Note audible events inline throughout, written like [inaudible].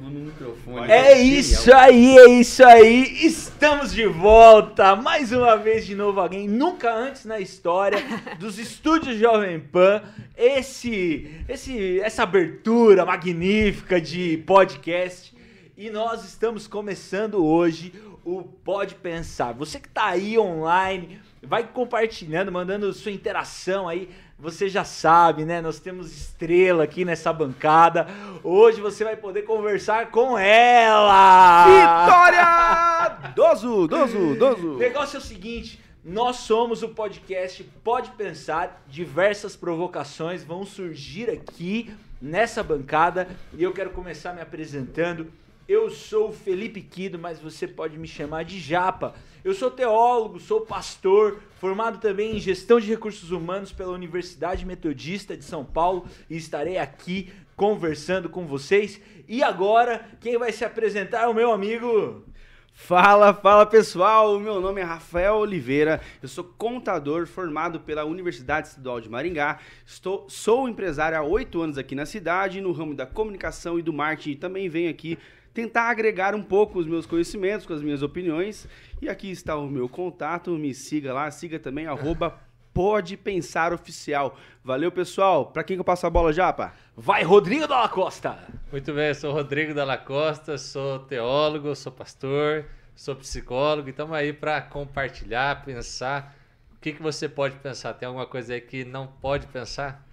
no microfone. É isso aí, é isso aí. Estamos de volta mais uma vez de novo alguém nunca antes na história [laughs] dos estúdios Jovem Pan. Esse, esse, essa abertura magnífica de podcast e nós estamos começando hoje o Pode Pensar. Você que está aí online, vai compartilhando, mandando sua interação aí. Você já sabe, né? Nós temos estrela aqui nessa bancada. Hoje você vai poder conversar com ela! Vitória! Dozo, dozo, dozo. O negócio é o seguinte. Nós somos o podcast Pode Pensar. Diversas provocações vão surgir aqui nessa bancada. E eu quero começar me apresentando. Eu sou o Felipe Quido, mas você pode me chamar de Japa. Eu sou teólogo, sou pastor, formado também em gestão de recursos humanos pela Universidade Metodista de São Paulo e estarei aqui conversando com vocês. E agora, quem vai se apresentar é o meu amigo. Fala, fala pessoal, meu nome é Rafael Oliveira, eu sou contador formado pela Universidade Estadual de Maringá, Estou, sou empresário há oito anos aqui na cidade, no ramo da comunicação e do marketing, e também venho aqui tentar agregar um pouco os meus conhecimentos com as minhas opiniões. E aqui está o meu contato, me siga lá, siga também, arroba Pode Pensar Oficial. Valeu, pessoal. Para quem que eu passo a bola já, pá? Vai, Rodrigo Dalla Costa. Muito bem, eu sou Rodrigo Dalla Costa, sou teólogo, sou pastor, sou psicólogo e estamos aí para compartilhar, pensar. O que, que você pode pensar? Tem alguma coisa aí que não pode pensar?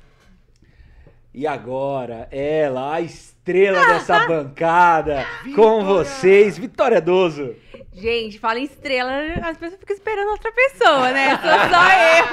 E agora, ela, a estrela dessa bancada, com vocês, Vitória Doso. Gente, fala em estrela, as pessoas ficam esperando outra pessoa, né? Sou só eu.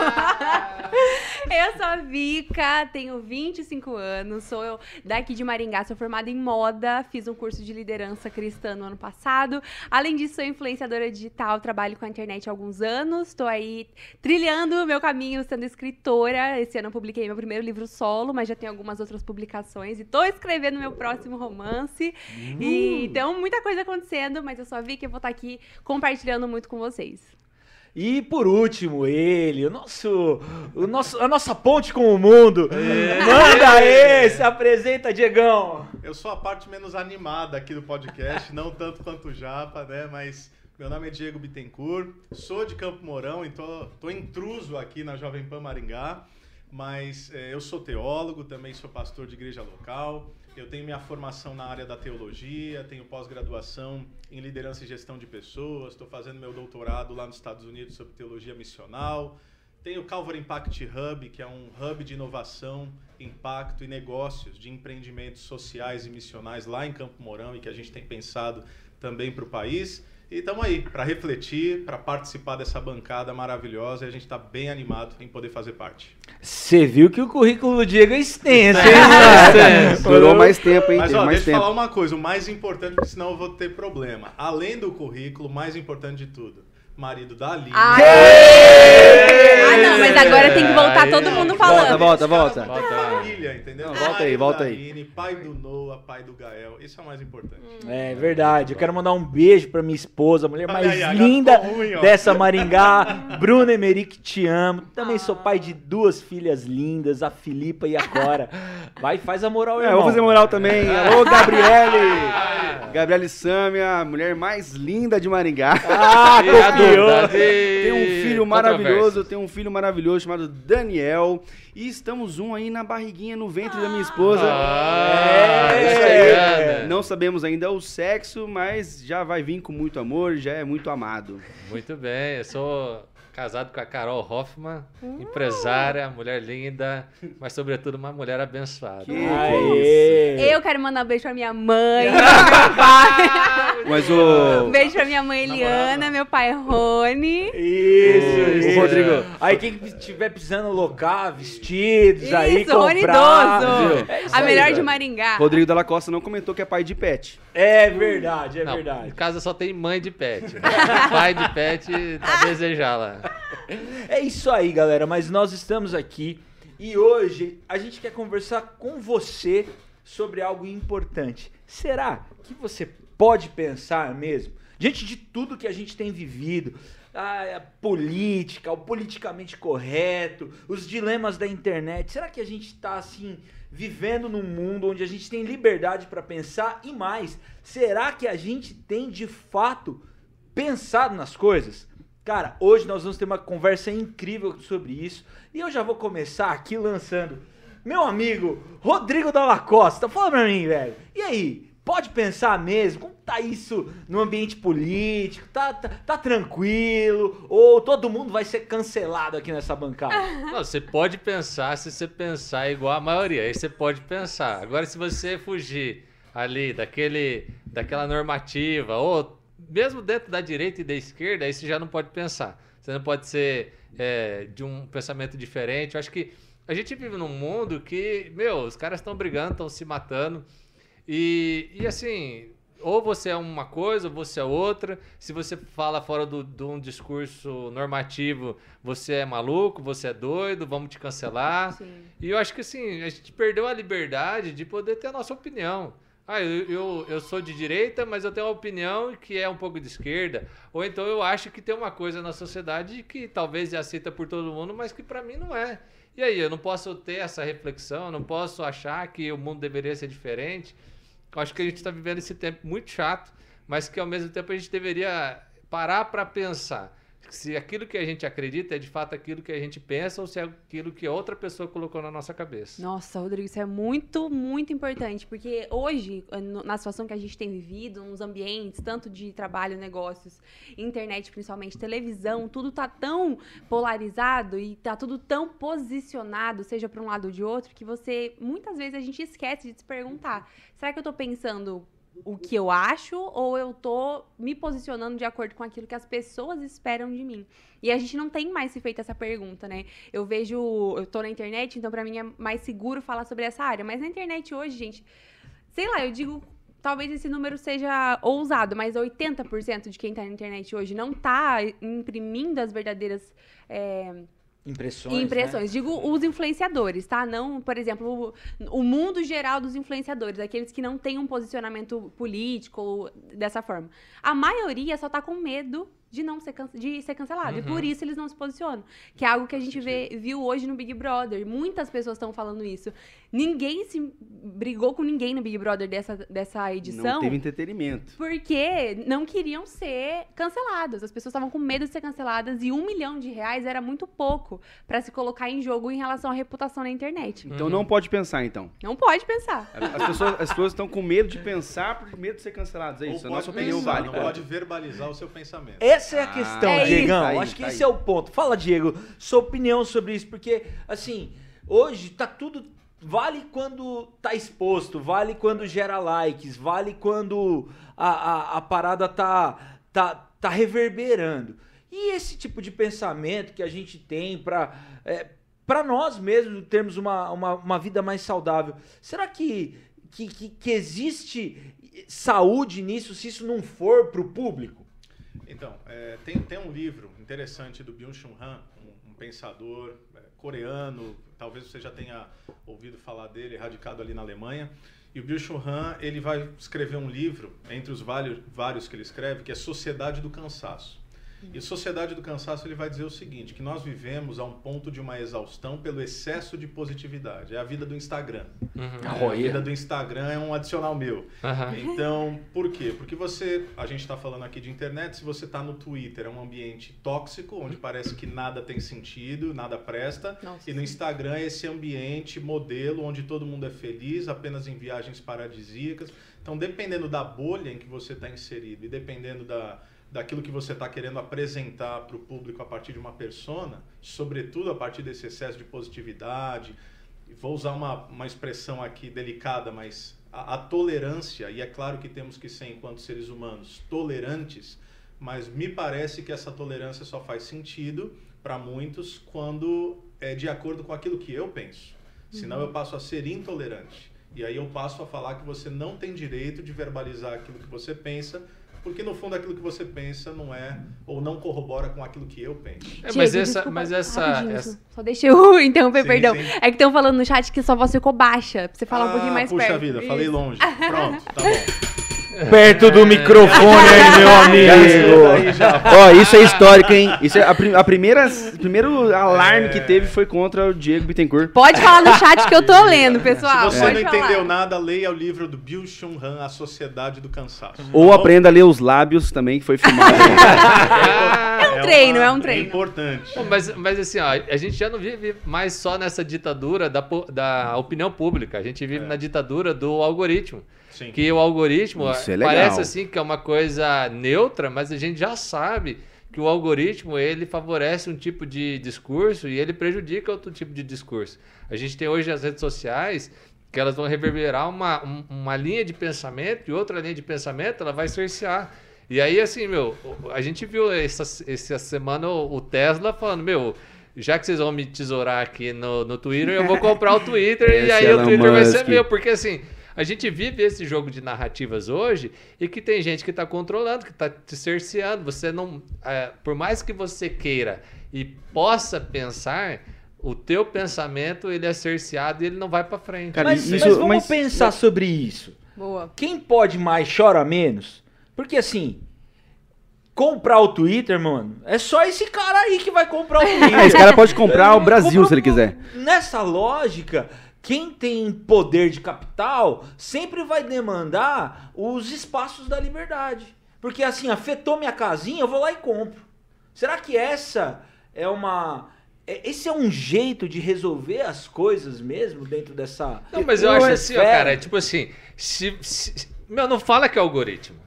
[laughs] eu sou a Vika, tenho 25 anos, sou eu daqui de Maringá, sou formada em moda, fiz um curso de liderança cristã no ano passado. Além disso, sou influenciadora digital, trabalho com a internet há alguns anos, estou aí trilhando o meu caminho sendo escritora. Esse ano eu publiquei meu primeiro livro solo, mas já tenho algumas outras publicações e estou escrevendo meu próximo romance. Uh. E, então, muita coisa acontecendo, mas eu sou a Vika e eu vou estar aqui compartilhando muito com vocês. E por último, ele, o nosso, o nosso, a nossa ponte com o mundo. É. Manda aí, se apresenta, Diegão. Eu sou a parte menos animada aqui do podcast, não tanto quanto o Japa, né? Mas meu nome é Diego Bittencourt, sou de Campo Mourão e tô, tô intruso aqui na Jovem Pan Maringá. Mas é, eu sou teólogo, também sou pastor de igreja local. Eu tenho minha formação na área da teologia, tenho pós-graduação em liderança e gestão de pessoas, estou fazendo meu doutorado lá nos Estados Unidos sobre teologia missional. Tenho o Calvary Impact Hub, que é um hub de inovação, impacto e negócios de empreendimentos sociais e missionais lá em Campo Mourão e que a gente tem pensado também para o país. E estamos aí para refletir, para participar dessa bancada maravilhosa e a gente está bem animado em poder fazer parte. Você viu que o currículo do Diego é extenso, hein? [laughs] É, durou mais tempo, hein? Mas ó, mais deixa tempo. eu falar uma coisa, o mais importante, porque senão eu vou ter problema. Além do currículo, o mais importante de tudo, marido da Aline. Ah, ah, não, mas agora tem que voltar Aí, todo mundo falando. volta, volta. Volta. Volta. Família, entendeu? Volta aí, volta aí. Aline, pai do Noah, pai do Gael. Isso é o mais importante. É verdade. Eu quero mandar um beijo pra minha esposa, a mulher mais aí, linda ruim, dessa Maringá, Bruna Emerick, te amo. Também sou pai de duas filhas lindas, a Filipa e a Cora. Vai, faz a moral, É, irmão. eu vou fazer moral também. Alô, Gabriele! Gabriele Sâmia, a mulher mais linda de Maringá. Ah, [laughs] copiou. Tem um filho maravilhoso, tem um filho maravilhoso chamado Daniel. E estamos um aí na barriguinha, no ventre da minha esposa. Ah, É. chegando. Não sabemos ainda o sexo, mas já vai vir com muito amor, já é muito amado. Muito bem, eu sou casado com a Carol Hoffman, empresária, mulher linda, mas sobretudo uma mulher abençoada. Que- Aê. Eu quero mandar um beijo pra minha mãe, meu [laughs] pai. Mas Um o. beijo pra minha mãe Eliana, meu pai Rony. Isso, Ô, isso. Rodrigo. Aí quem estiver precisando alocar vestidos aí, Isso, Rony comprar. Idoso. É isso A aí, melhor de. Maringá. Rodrigo Dalla Costa não comentou que é pai de pet. É verdade, é Não, verdade. em casa só tem mãe de pet. Pai de pet tá desejar lá. É isso aí, galera. Mas nós estamos aqui e hoje a gente quer conversar com você sobre algo importante. Será que você pode pensar mesmo, diante de tudo que a gente tem vivido, a política, o politicamente correto, os dilemas da internet, será que a gente está assim vivendo num mundo onde a gente tem liberdade para pensar e mais, será que a gente tem de fato pensado nas coisas? Cara, hoje nós vamos ter uma conversa incrível sobre isso e eu já vou começar aqui lançando meu amigo Rodrigo Dalla Costa. Fala pra mim, velho. E aí? Pode pensar mesmo? Como tá isso no ambiente político? Tá, tá, tá tranquilo? Ou todo mundo vai ser cancelado aqui nessa bancada? [laughs] Não, você pode pensar se você pensar igual a maioria. Aí você pode pensar. Agora, se você fugir ali daquele, daquela normativa, ou mesmo dentro da direita e da esquerda, aí você já não pode pensar. Você não pode ser é, de um pensamento diferente. Eu acho que a gente vive num mundo que, meu, os caras estão brigando, estão se matando. E, e assim, ou você é uma coisa, ou você é outra. Se você fala fora do, de um discurso normativo, você é maluco, você é doido, vamos te cancelar. Sim. E eu acho que assim, a gente perdeu a liberdade de poder ter a nossa opinião. Ah, eu, eu, eu sou de direita, mas eu tenho uma opinião que é um pouco de esquerda. Ou então eu acho que tem uma coisa na sociedade que talvez é aceita por todo mundo, mas que para mim não é. E aí, eu não posso ter essa reflexão, eu não posso achar que o mundo deveria ser diferente. Eu acho que a gente está vivendo esse tempo muito chato, mas que ao mesmo tempo a gente deveria parar para pensar se aquilo que a gente acredita é de fato aquilo que a gente pensa ou se é aquilo que outra pessoa colocou na nossa cabeça. Nossa, Rodrigo, isso é muito, muito importante, porque hoje, na situação que a gente tem vivido, nos ambientes, tanto de trabalho, negócios, internet, principalmente televisão, tudo tá tão polarizado e tá tudo tão posicionado, seja para um lado ou de outro, que você, muitas vezes, a gente esquece de se perguntar, será que eu tô pensando o que eu acho ou eu tô me posicionando de acordo com aquilo que as pessoas esperam de mim? E a gente não tem mais se feito essa pergunta, né? Eu vejo, eu tô na internet, então pra mim é mais seguro falar sobre essa área, mas na internet hoje, gente, sei lá, eu digo Talvez esse número seja ousado, mas 80% de quem tá na internet hoje não tá imprimindo as verdadeiras é, Impressões. né? impressões. Digo os influenciadores, tá? Não, por exemplo, o, o mundo geral dos influenciadores, aqueles que não têm um posicionamento político dessa forma. A maioria só tá com medo de não ser, de ser cancelado. E por isso eles não se posicionam. Que é algo que a gente vê, viu hoje no Big Brother. Muitas pessoas estão falando isso. Ninguém se brigou com ninguém no Big Brother dessa, dessa edição. Não teve entretenimento. Porque não queriam ser canceladas. As pessoas estavam com medo de ser canceladas e um milhão de reais era muito pouco pra se colocar em jogo em relação à reputação na internet. Então não pode pensar, então. Não pode pensar. As pessoas, as pessoas estão com medo de pensar por medo de ser canceladas. É isso. Ou A nossa opinião pensar, vale. Não pode verbalizar o seu pensamento. Essa é a Ah, questão, é Diegão. isso. Tá aí, Acho que tá esse aí. é o ponto. Fala, Diego, sua opinião sobre isso, porque, assim, hoje tá tudo. Vale quando tá exposto, vale quando gera likes, vale quando a, a, a parada tá, tá, tá reverberando. E esse tipo de pensamento que a gente tem pra. É, para nós mesmos termos uma, uma, uma vida mais saudável, será que, que, que, que existe saúde nisso se isso não for pro público? Então, é, tem, tem um livro interessante do Byung-Chul Han, um, um pensador é, coreano, talvez você já tenha ouvido falar dele, radicado ali na Alemanha. E o Byung-Chul Han, ele vai escrever um livro, entre os vários, vários que ele escreve, que é Sociedade do Cansaço. E Sociedade do Cansaço ele vai dizer o seguinte, que nós vivemos a um ponto de uma exaustão pelo excesso de positividade. É a vida do Instagram. Uhum. É, a vida do Instagram é um adicional meu. Aham. Então, por quê? Porque você, a gente está falando aqui de internet, se você está no Twitter, é um ambiente tóxico, onde parece que nada tem sentido, nada presta. Nossa, E no. Instagram é esse ambiente modelo, onde todo mundo é feliz, apenas em viagens paradisíacas. Então, dependendo da bolha em que você está inserido e dependendo da, daquilo que você está querendo apresentar para o público a partir de uma persona, sobretudo a partir desse excesso de positividade, vou usar uma, uma expressão aqui delicada, mas a, a tolerância, e é claro que temos que ser, enquanto seres humanos, tolerantes, mas me parece que essa tolerância só faz sentido para muitos quando é de acordo com aquilo que eu penso. Senão eu passo a ser intolerante. E aí eu passo a falar que você não tem direito de verbalizar aquilo que você pensa, porque no fundo aquilo que você pensa não é ou não corrobora com aquilo que eu penso. É, mas Diego, essa, desculpa, mas essa, rapidinho, essa- só- deixa eu [laughs] interromper, Sim, perdão. sim. É que estão falando no chat que sua voz ficou baixa. Pra você falar um pouquinho mais puxa perto. vida, falei longe. Pronto, tá bom. [laughs] perto do microfone aí, meu [laughs] amigo. Ó, isso é histórico, hein? Isso é a, prim- a primeira, o primeiro alarme que teve foi contra o Diego Bittencourt. Pode falar no chat que eu tô [laughs] lendo, pessoal. Se você não entendeu nada, leia o livro do Bill Shun Han, A Sociedade do Cansaço. Ou Tá bom? aprenda a ler os lábios também, que foi filmado. [laughs] É um treino, é um treino. É importante. Pô, Mas, mas assim, ó, a gente já não vive mais só nessa ditadura da, da opinião pública. A gente vive na ditadura do algoritmo. Sim. Que o algoritmo Isso é legal. parece assim que é uma coisa neutra, mas a gente já sabe que o algoritmo ele favorece um tipo de discurso e ele prejudica outro tipo de discurso. A gente tem hoje as redes sociais que elas vão reverberar uma, um- uma linha de pensamento e outra linha de pensamento ela vai cercear. E aí, assim, meu, a gente viu essa, essa semana o o Tesla falando, meu, já que vocês vão me tesourar aqui no, no Twitter, eu vou comprar o Twitter [laughs] e aí Elon o Twitter vai ser Musk. meu. Porque assim, a gente vive esse jogo de narrativas hoje e que tem gente que está controlando, que está te cerceando. Você não. é, por mais que você queira e possa pensar, o teu pensamento ele é cerceado e ele não vai para frente. Cara, Mas, isso- mas vamos mas- pensar sobre isso. Boa. Quem pode mais chora menos? Porque assim, comprar o Twitter, mano, é só esse cara aí que vai comprar o Twitter. Ah, esse cara pode comprar o Brasil Compra- se ele quiser. Nessa lógica, quem tem poder de capital sempre vai demandar os espaços da liberdade. Porque assim, afetou minha casinha, eu vou lá e compro. Será que essa é uma. é- Esse é um jeito de resolver as coisas mesmo dentro dessa. Não, mas eu acho assim, ó, cara, tipo assim, se, se- meu, não fala que é algoritmo.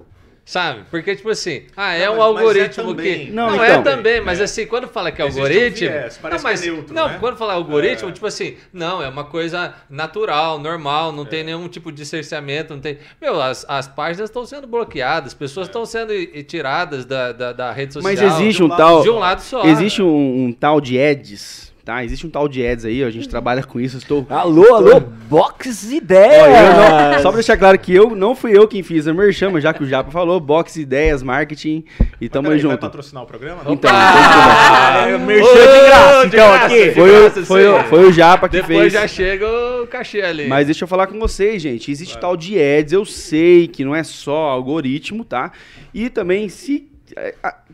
Sabe? Porque, tipo assim, ah, é Não, um é algoritmo também. que. Não, Não, então. é também, mas É. assim, quando fala que é Existe um algoritmo. viés, parece não, mas, que é neutro, não, né? quando fala algoritmo, É. tipo assim, não, é uma coisa natural, normal, não tem nenhum tipo de cerceamento, não tem. Meu, as, as páginas estão sendo bloqueadas, pessoas estão sendo tiradas da, da, da rede social. Mas existe de um um lado tal. de um lado só. Existe um, um tal de Eds, tá? Existe um tal de Eds aí, ó, a gente trabalha com isso. Estou. Alô, alô, box Ó, ideias! eu não- só pra deixar claro que eu não fui eu quem fiz a merchan, já que o Japa falou, box, ideias, marketing e tamo Peraí, Vai junto. patrocinar o programa? Então, Ah, então, merchan de graça, então, aqui. foi, o, graça, foi, sim. o, foi o Japa que Depois fez. já chega o cachê ali. Mas deixa eu falar com vocês, gente. Existe tal de ads, eu sei que não é só algoritmo, tá? E também, se.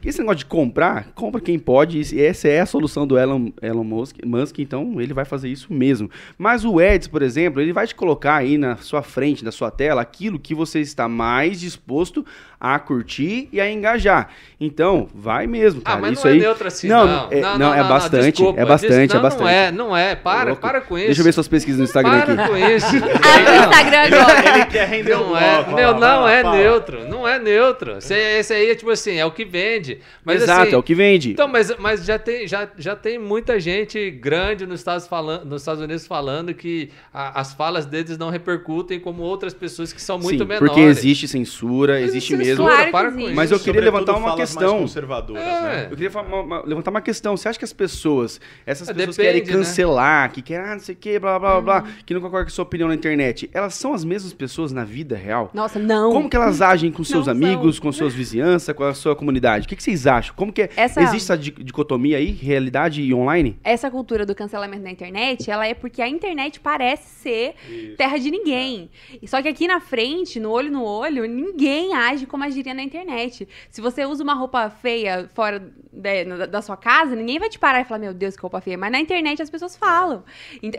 A- Esse negócio de comprar, compra quem pode. e Essa é a solução do Elon, Elon Musk, Musk, então ele vai fazer isso mesmo. Mas o Ads, por exemplo, ele vai te colocar aí na sua frente, na sua tela, aquilo que você está mais disposto a curtir e a engajar. Então, vai mesmo, Ah, cara. mas isso não aí. é neutro assim, não, não. é- não, é bastante, desculpa, é bastante, é não, bastante. Não é, não é. Para, para com isso. Deixa eu ver suas pesquisas no Instagram Para aqui. com isso. [laughs] Abre o Instagram agora. Ele quer render o Não é, bloco. não lá, é neutro, não é neutro. Esse, esse aí é tipo assim, é o que vende. Mas, Exato, assim, é o que vende. Então, mas, mas já, tem, já, já tem muita gente grande nos Estados, falando, nos Estados Unidos falando que a- as falas deles não repercutem como outras pessoas que são muito Sim, menores. porque existe censura, existe Existe mesmo. Claro que para com isso. Mas eu queria Sobretudo levantar uma questão. conservadoras, É. né? Eu queria uma- uma- levantar uma questão. Você acha que as pessoas, essas Ah, pessoas depende, querem né? cancelar, que querem, ah, não sei o que, blá, blá, blá, blá, que não concordam com a sua opinião na internet, elas são as mesmas pessoas na vida real? Nossa, não. Como que elas agem com seus Não amigos, são. com suas vizinhanças, com a sua comunidade? O que, que vocês acham? Como que é? Essa- Existe essa di- dicotomia aí, realidade e online? Essa cultura do cancelamento na internet, ela é porque a internet parece ser Isso. terra de ninguém. E Só que aqui na frente, no olho no olho, ninguém age como agiria na internet. Se você usa uma roupa feia fora da, da sua casa, ninguém vai te parar e falar, meu Deus, que roupa feia. Mas na internet as pessoas falam.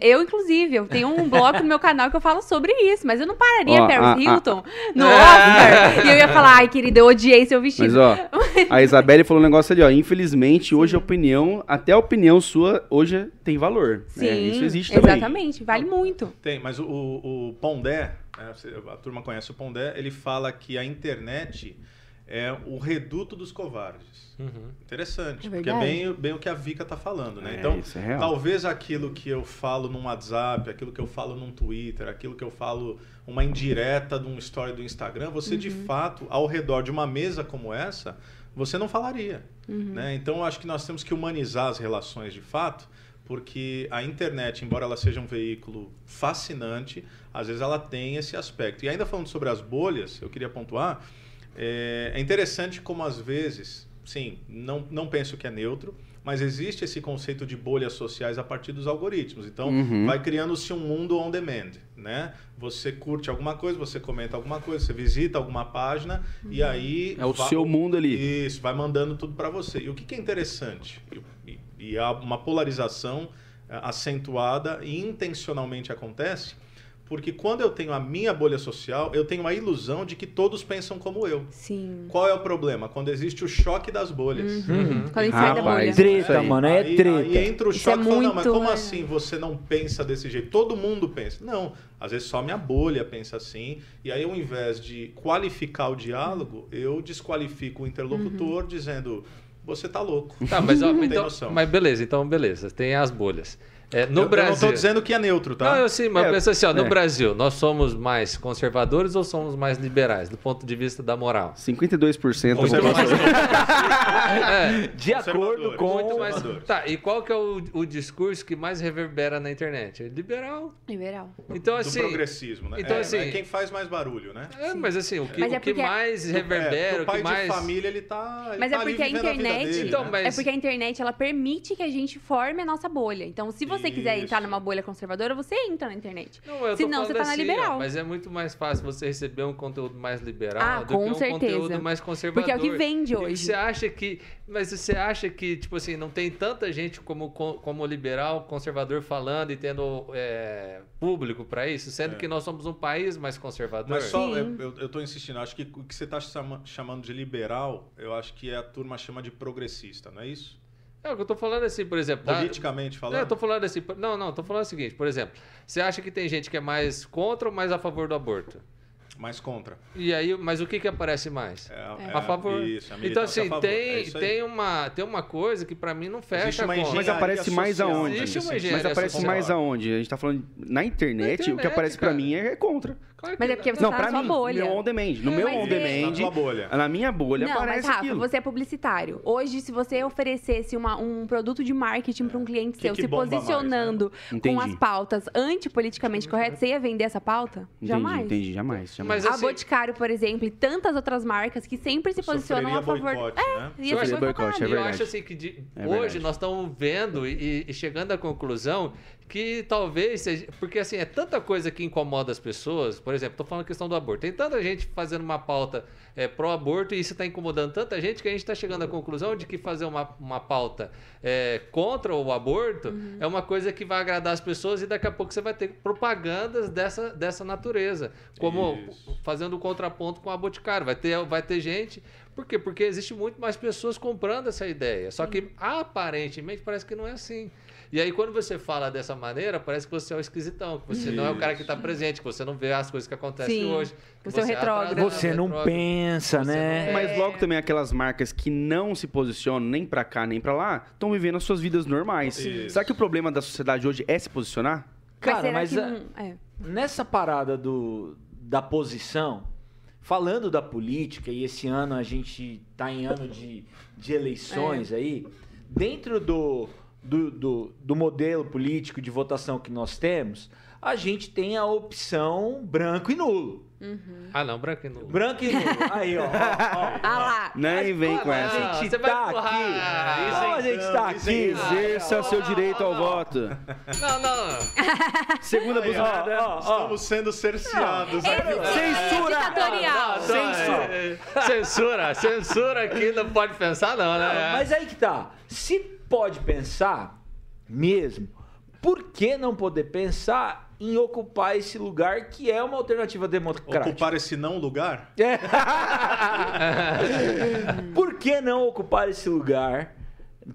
Eu, inclusive, eu tenho um bloco no meu canal que eu falo sobre isso, mas eu não pararia Ó, Paris a- a- Hilton no [laughs] Oscar. e eu ia falar, ai, querida, eu odiei seu vestido. Mas ó, a Isabelle falou um negócio ali, ó. Infelizmente, hoje a opinião, até a opinião sua, hoje tem valor. Sim, né? Isso existe também. exatamente, vale muito. Tem, mas o, o, Pondé, né, a turma conhece o Pondé, ele fala que a internet é o reduto dos covardes. Uhum. Interessante, É porque é bem, bem o que a Vika tá falando, né? É, então, isso é real. talvez aquilo que eu falo num WhatsApp, aquilo que eu falo num Twitter, aquilo que eu falo uma indireta de um story do Instagram, você de fato, ao redor de uma mesa como essa, você não falaria. Né? Então, eu acho que nós temos que humanizar as relações de fato, porque a internet, embora ela seja um veículo fascinante, às vezes ela tem esse aspecto. E ainda falando sobre as bolhas, eu queria pontuar, é, é interessante como às vezes, sim, não, não penso que é neutro, mas existe esse conceito de bolhas sociais a partir dos algoritmos. Então, Uhum. vai criando-se um mundo on demand, né? Você curte alguma coisa, você comenta alguma coisa, você visita alguma página e aí É o va- seu mundo ali. Isso, vai mandando tudo para você. E o que, que é interessante e, e- e há uma polarização eh, acentuada e intencionalmente acontece, porque quando eu tenho a minha bolha social, eu tenho a ilusão de que todos pensam como eu. Sim. Qual é o problema? Quando existe o choque das bolhas. Uhum. Quando a gente sai da bolha. Treta, aí. mano, é treta. Aí entra o Isso choque é e fala, não, mas como é. assim você não pensa desse jeito? Todo mundo pensa. Não, às vezes só minha bolha pensa assim. E aí, ao invés de qualificar o diálogo, eu desqualifico o interlocutor dizendo, você tá louco. Tá, mas, ó, Não tem então, noção. mas beleza, então beleza, tem as bolhas. É, no eu, Brasil. eu não tô dizendo que é neutro, tá? Não, eu sim, mas É, pensa assim, ó, no é. Brasil, nós somos mais conservadores ou somos mais liberais, do ponto de vista da moral? 52% da Conservador. população. [laughs] É, De acordo Conservadores. com. muito mais. Conservadores. Tá, e qual que é o, o discurso que mais reverbera na internet? Liberal. Liberal. Então, Do assim. progressismo, né? então, é, assim- é quem faz mais barulho, né? É, mas assim, o que, Mas é o que mais É, reverbera, o que mais. de família, ele tá ele Mas tá é porque a internet. dele, Então, né? mas- É porque a internet ela permite que a gente forme a nossa bolha. Então, se você quiser Isso. entrar numa bolha conservadora, você entra na internet. Não, eu tô Senão, você tá na assim, liberal. ó, mas é muito mais fácil você receber um conteúdo mais liberal Ah, do com que um certeza. conteúdo mais conservador. Porque é o que vende E hoje. Você acha que. Mas você acha que, tipo assim, não tem tanta gente como, como liberal, conservador falando e tendo é, público pra isso, sendo É. que nós somos um país mais conservador? Mas só, Sim. eu, eu, tô insistindo, acho que o que você tá chama- chamando de liberal, eu acho que a turma chama de progressista, não é isso? É o que eu tô falando assim, por exemplo. Politicamente Não, falando. eu tô falando assim. Não, não, tô falando o seguinte, por exemplo, você acha que tem gente que é mais contra ou mais a favor do aborto? Mais contra. E aí, mas o que que aparece mais? É, É. A favor. Isso, a então, assim, a favor. É tem, tem, uma, tem uma coisa que pra mim não fecha. Mas aparece mais social, aonde? Existe uma Mas aparece social. mais aonde? A gente tá falando na internet, Na o que internet, aparece pra cara. mim é contra. Claro Mas é porque você Não, tá pra na sua mim, bolha. meu on demand. No É, meu mas on é- Na demand, tua bolha. na minha bolha Não, mas aparece Rafa, aquilo. você é publicitário. Hoje, se você oferecesse uma- um produto de marketing para um cliente Que seu, que se bomba mais, posicionando né? Com as pautas antipoliticamente corretas, você ia vender essa pauta? Entendi, Jamais. entendi, jamais. jamais. Mas A assim- Boticário, por exemplo, e tantas outras marcas que sempre se posicionam a favor. boicote, né? Ia Sofreria ser boicote, é E eu verdade. acho assim que de- É hoje verdade. nós estamos vendo e, e chegando à conclusão que talvez seja. Porque assim, é tanta coisa que incomoda as pessoas. Por exemplo, estou falando a questão do aborto. Tem tanta gente fazendo uma pauta é, pró-aborto e isso está incomodando tanta gente que a gente está chegando à conclusão de que fazer uma, uma pauta é, contra o aborto Uhum. é uma coisa que vai agradar as pessoas e daqui a pouco você vai ter propagandas dessa, dessa natureza. Como Isso. fazendo o contraponto com a Boticário. Vai ter, vai ter gente. Por quê? Porque existe muito mais pessoas comprando essa ideia. Só que aparentemente parece que não é assim. E aí, quando você fala dessa maneira, parece que você é o esquisitão, que você não é o cara que está presente, que você não vê as coisas que acontecem Sim. hoje. que Você é o é Você não retrógrado. pensa, Você né? não- Mas logo também aquelas marcas que não se posicionam nem pra cá nem pra lá, estão vivendo as suas vidas normais. Isso. Será que o problema da sociedade hoje é se posicionar? Cara, mas que a- não- é. nessa parada do, da posição, falando da política, e esse ano a gente tá em ano de, de eleições aí, dentro do, do, do, do modelo político de votação que nós temos, a gente tem a opção branco e nulo. Ah, não, branco e nulo. Branco e nulo. Aí, ó. ó, ó. Ah lá. Nem vem com a essa. Não, gente você vai tá empurrar aqui. isso Como a gente tá isso aqui. então, Exerça seu direito ao voto. Não, não. Segunda ó, buzinada. ó, ó. Estamos sendo cerceados aqui. Censura! Ditatorial. Censura. é, é, Censura. Censura aqui não pode pensar, não, né? Mas aí que tá. Se pode pensar mesmo, por que não poder pensar em ocupar esse lugar que é uma alternativa democrática? Ocupar esse não lugar? É. [laughs] por que não ocupar esse lugar?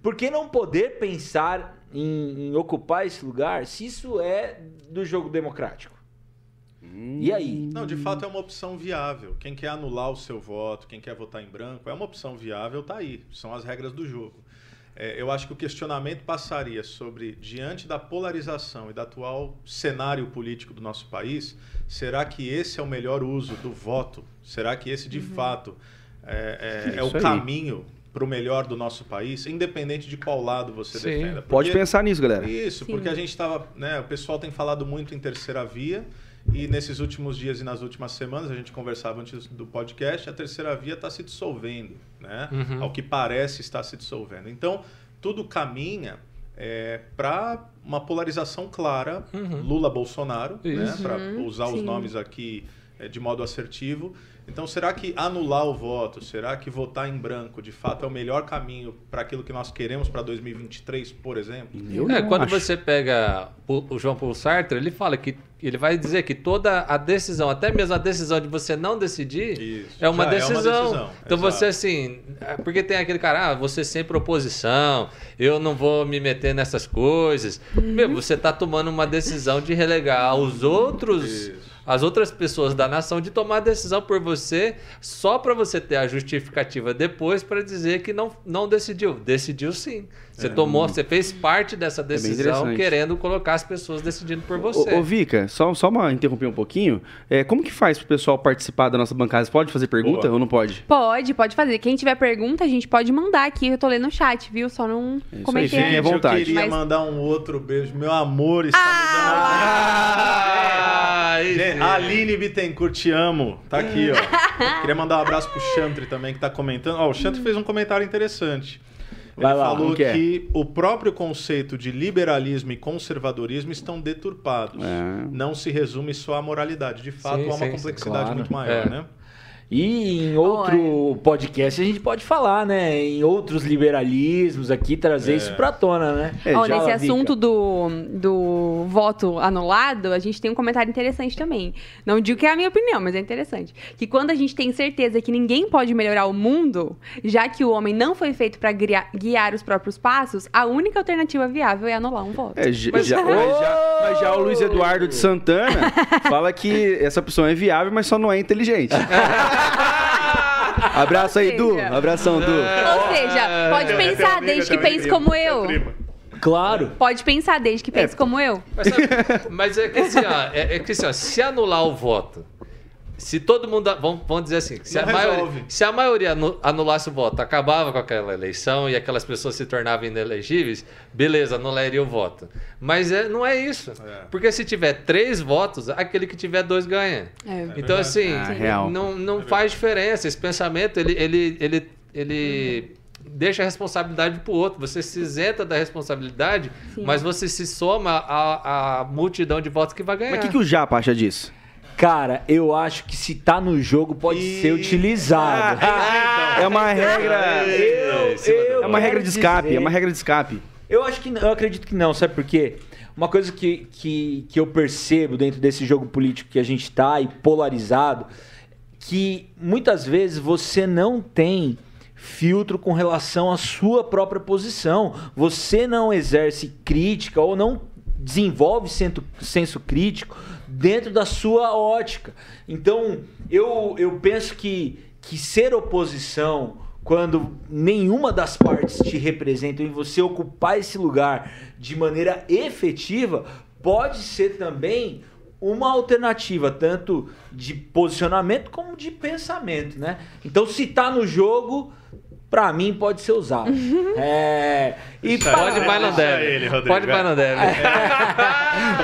Por que não poder pensar em, em ocupar esse lugar se isso é do jogo democrático? E aí? Não, de fato é uma opção viável. Quem quer anular o seu voto, quem quer votar em branco, é uma opção viável, tá aí. São as regras do jogo. É, eu acho que o questionamento passaria sobre, diante da polarização e do atual cenário político do nosso país, será que esse é o melhor uso do voto? Será que esse, de fato, é, é- é o aí. caminho para o melhor do nosso país, independente de qual lado você Sim. defenda? Pode Porque- pensar nisso, galera. isso, Sim. porque a gente estava, né, o pessoal tem falado muito em terceira via e nesses últimos dias e nas últimas semanas a gente conversava antes do podcast, a terceira via está se dissolvendo, né? Uhum. Ao que parece está se dissolvendo. Então, tudo caminha é, para uma polarização clara Uhum. Lula-Bolsonaro, né, para Uhum, usar os sim. nomes aqui é, de modo assertivo. Então, será que anular o voto, será que votar em branco, de fato, é o melhor caminho para aquilo que nós queremos para 2023, por exemplo? Eu É, quando acho. você pega o, o João Paulo Sartre, ele fala que ele vai dizer que toda a decisão, até mesmo a decisão de você não decidir, Isso. é uma decisão. decisão, Então exato. você assim, é, porque tem aquele cara, ah, você sempre oposição, eu não vou me meter nessas coisas. Meu, você tá tomando uma decisão de relegar os outros Isso. as outras pessoas da nação de tomar a decisão por você, só para você ter a justificativa depois para dizer que não, não decidiu. Decidiu sim. Você tomou, você fez parte dessa decisão interessante. querendo colocar as pessoas decidindo por você. Ô, ô, Vika, só, só uma interromper um pouquinho. É, como que faz pro pessoal participar da nossa bancada? Você pode fazer pergunta Boa. ou não pode? Pode, pode fazer. Quem tiver pergunta, a gente pode mandar aqui. Eu tô lendo no chat, viu? Só não É comentei fiquem à ainda. Gente, eu vontade. queria Mas- mandar um outro beijo. Meu amor está Ah, me dando... Gente, sim. Aline Bittencourt, te amo. Tá aqui, ó. [laughs] Queria mandar um abraço pro Chantre também, que tá comentando. Ó, o Chantre fez um comentário interessante. Ele Vai lá, falou que é? que o próprio conceito de liberalismo e conservadorismo estão deturpados. É. Não se resume só à moralidade. De fato, Sim, há uma sim, sim, complexidade claro. muito maior, É. né? E em outro podcast a gente pode falar, né? Em outros liberalismos aqui, trazer isso pra tona, né? É, Ó, já- nesse assunto do, do voto anulado, a gente tem um comentário interessante também. Não digo que é a minha opinião, mas é interessante. Que quando a gente tem certeza que ninguém pode melhorar o mundo, já que o homem não foi feito para guiar os próprios passos, a única alternativa viável é anular um voto. É, já- já- mas, já, mas já o Luiz Eduardo de Santana fala que essa opção é viável, mas só não é inteligente. [laughs] [laughs] Abraço aí, Du. Abração, Du. Ou seja, pode É, pensar desde que pense como eu. Claro. Pode pensar desde que pense como eu. Mas, sabe- mas é que assim, ó, é, é que assim, ó, se anular o voto, se todo mundo. Vamos, vamos dizer assim, se a, maioria, se a maioria anu- anulasse o voto, acabava com aquela eleição e aquelas pessoas se tornavam inelegíveis, beleza, anularia o voto. Mas é, não é isso. É. Porque se tiver três votos, aquele que tiver dois ganha. É. Então, verdade. assim, Ah, não, não faz diferença. Esse pensamento, ele, ele, ele, ele deixa a responsabilidade pro outro. Você se isenta da responsabilidade, Sim. mas você se soma à, à multidão de votos que vai ganhar. Mas o que, que o Japa acha disso? Cara, eu acho que se tá no jogo pode E- ser utilizado. Ah, É uma regra. Eu- eu É uma regra de escape. dizer- É uma regra de escape. Eu acho que não, eu acredito que não, sabe por quê? Uma coisa que, que, que eu percebo dentro desse jogo político que a gente tá e polarizado, que muitas vezes você não tem filtro com relação à sua própria posição. Você não exerce crítica ou não desenvolve senso, senso crítico dentro da sua ótica. Então, eu, eu penso que, que ser oposição quando nenhuma das partes te representa e você ocupar esse lugar de maneira efetiva, pode ser também uma alternativa, tanto de posicionamento como de pensamento, né? Então, se tá no jogo, pra mim pode ser usado. [laughs] é, e Isso aí. Pode, mas não deve. ele, Rodrigo, Pode, mas vai. não deve.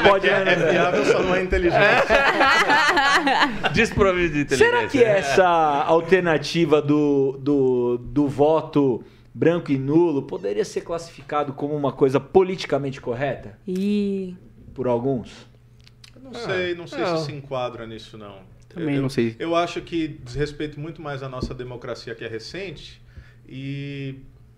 pode, É, é viável, só não é inteligente. [laughs] Desprovido de inteligência. Será que essa alternativa do, do, do voto branco e nulo poderia ser classificado como uma coisa politicamente correta E por alguns? Não sei, não sei não. se se enquadra nisso, não. Também eu, não sei. Eu acho que diz respeito muito mais à nossa democracia que é recente e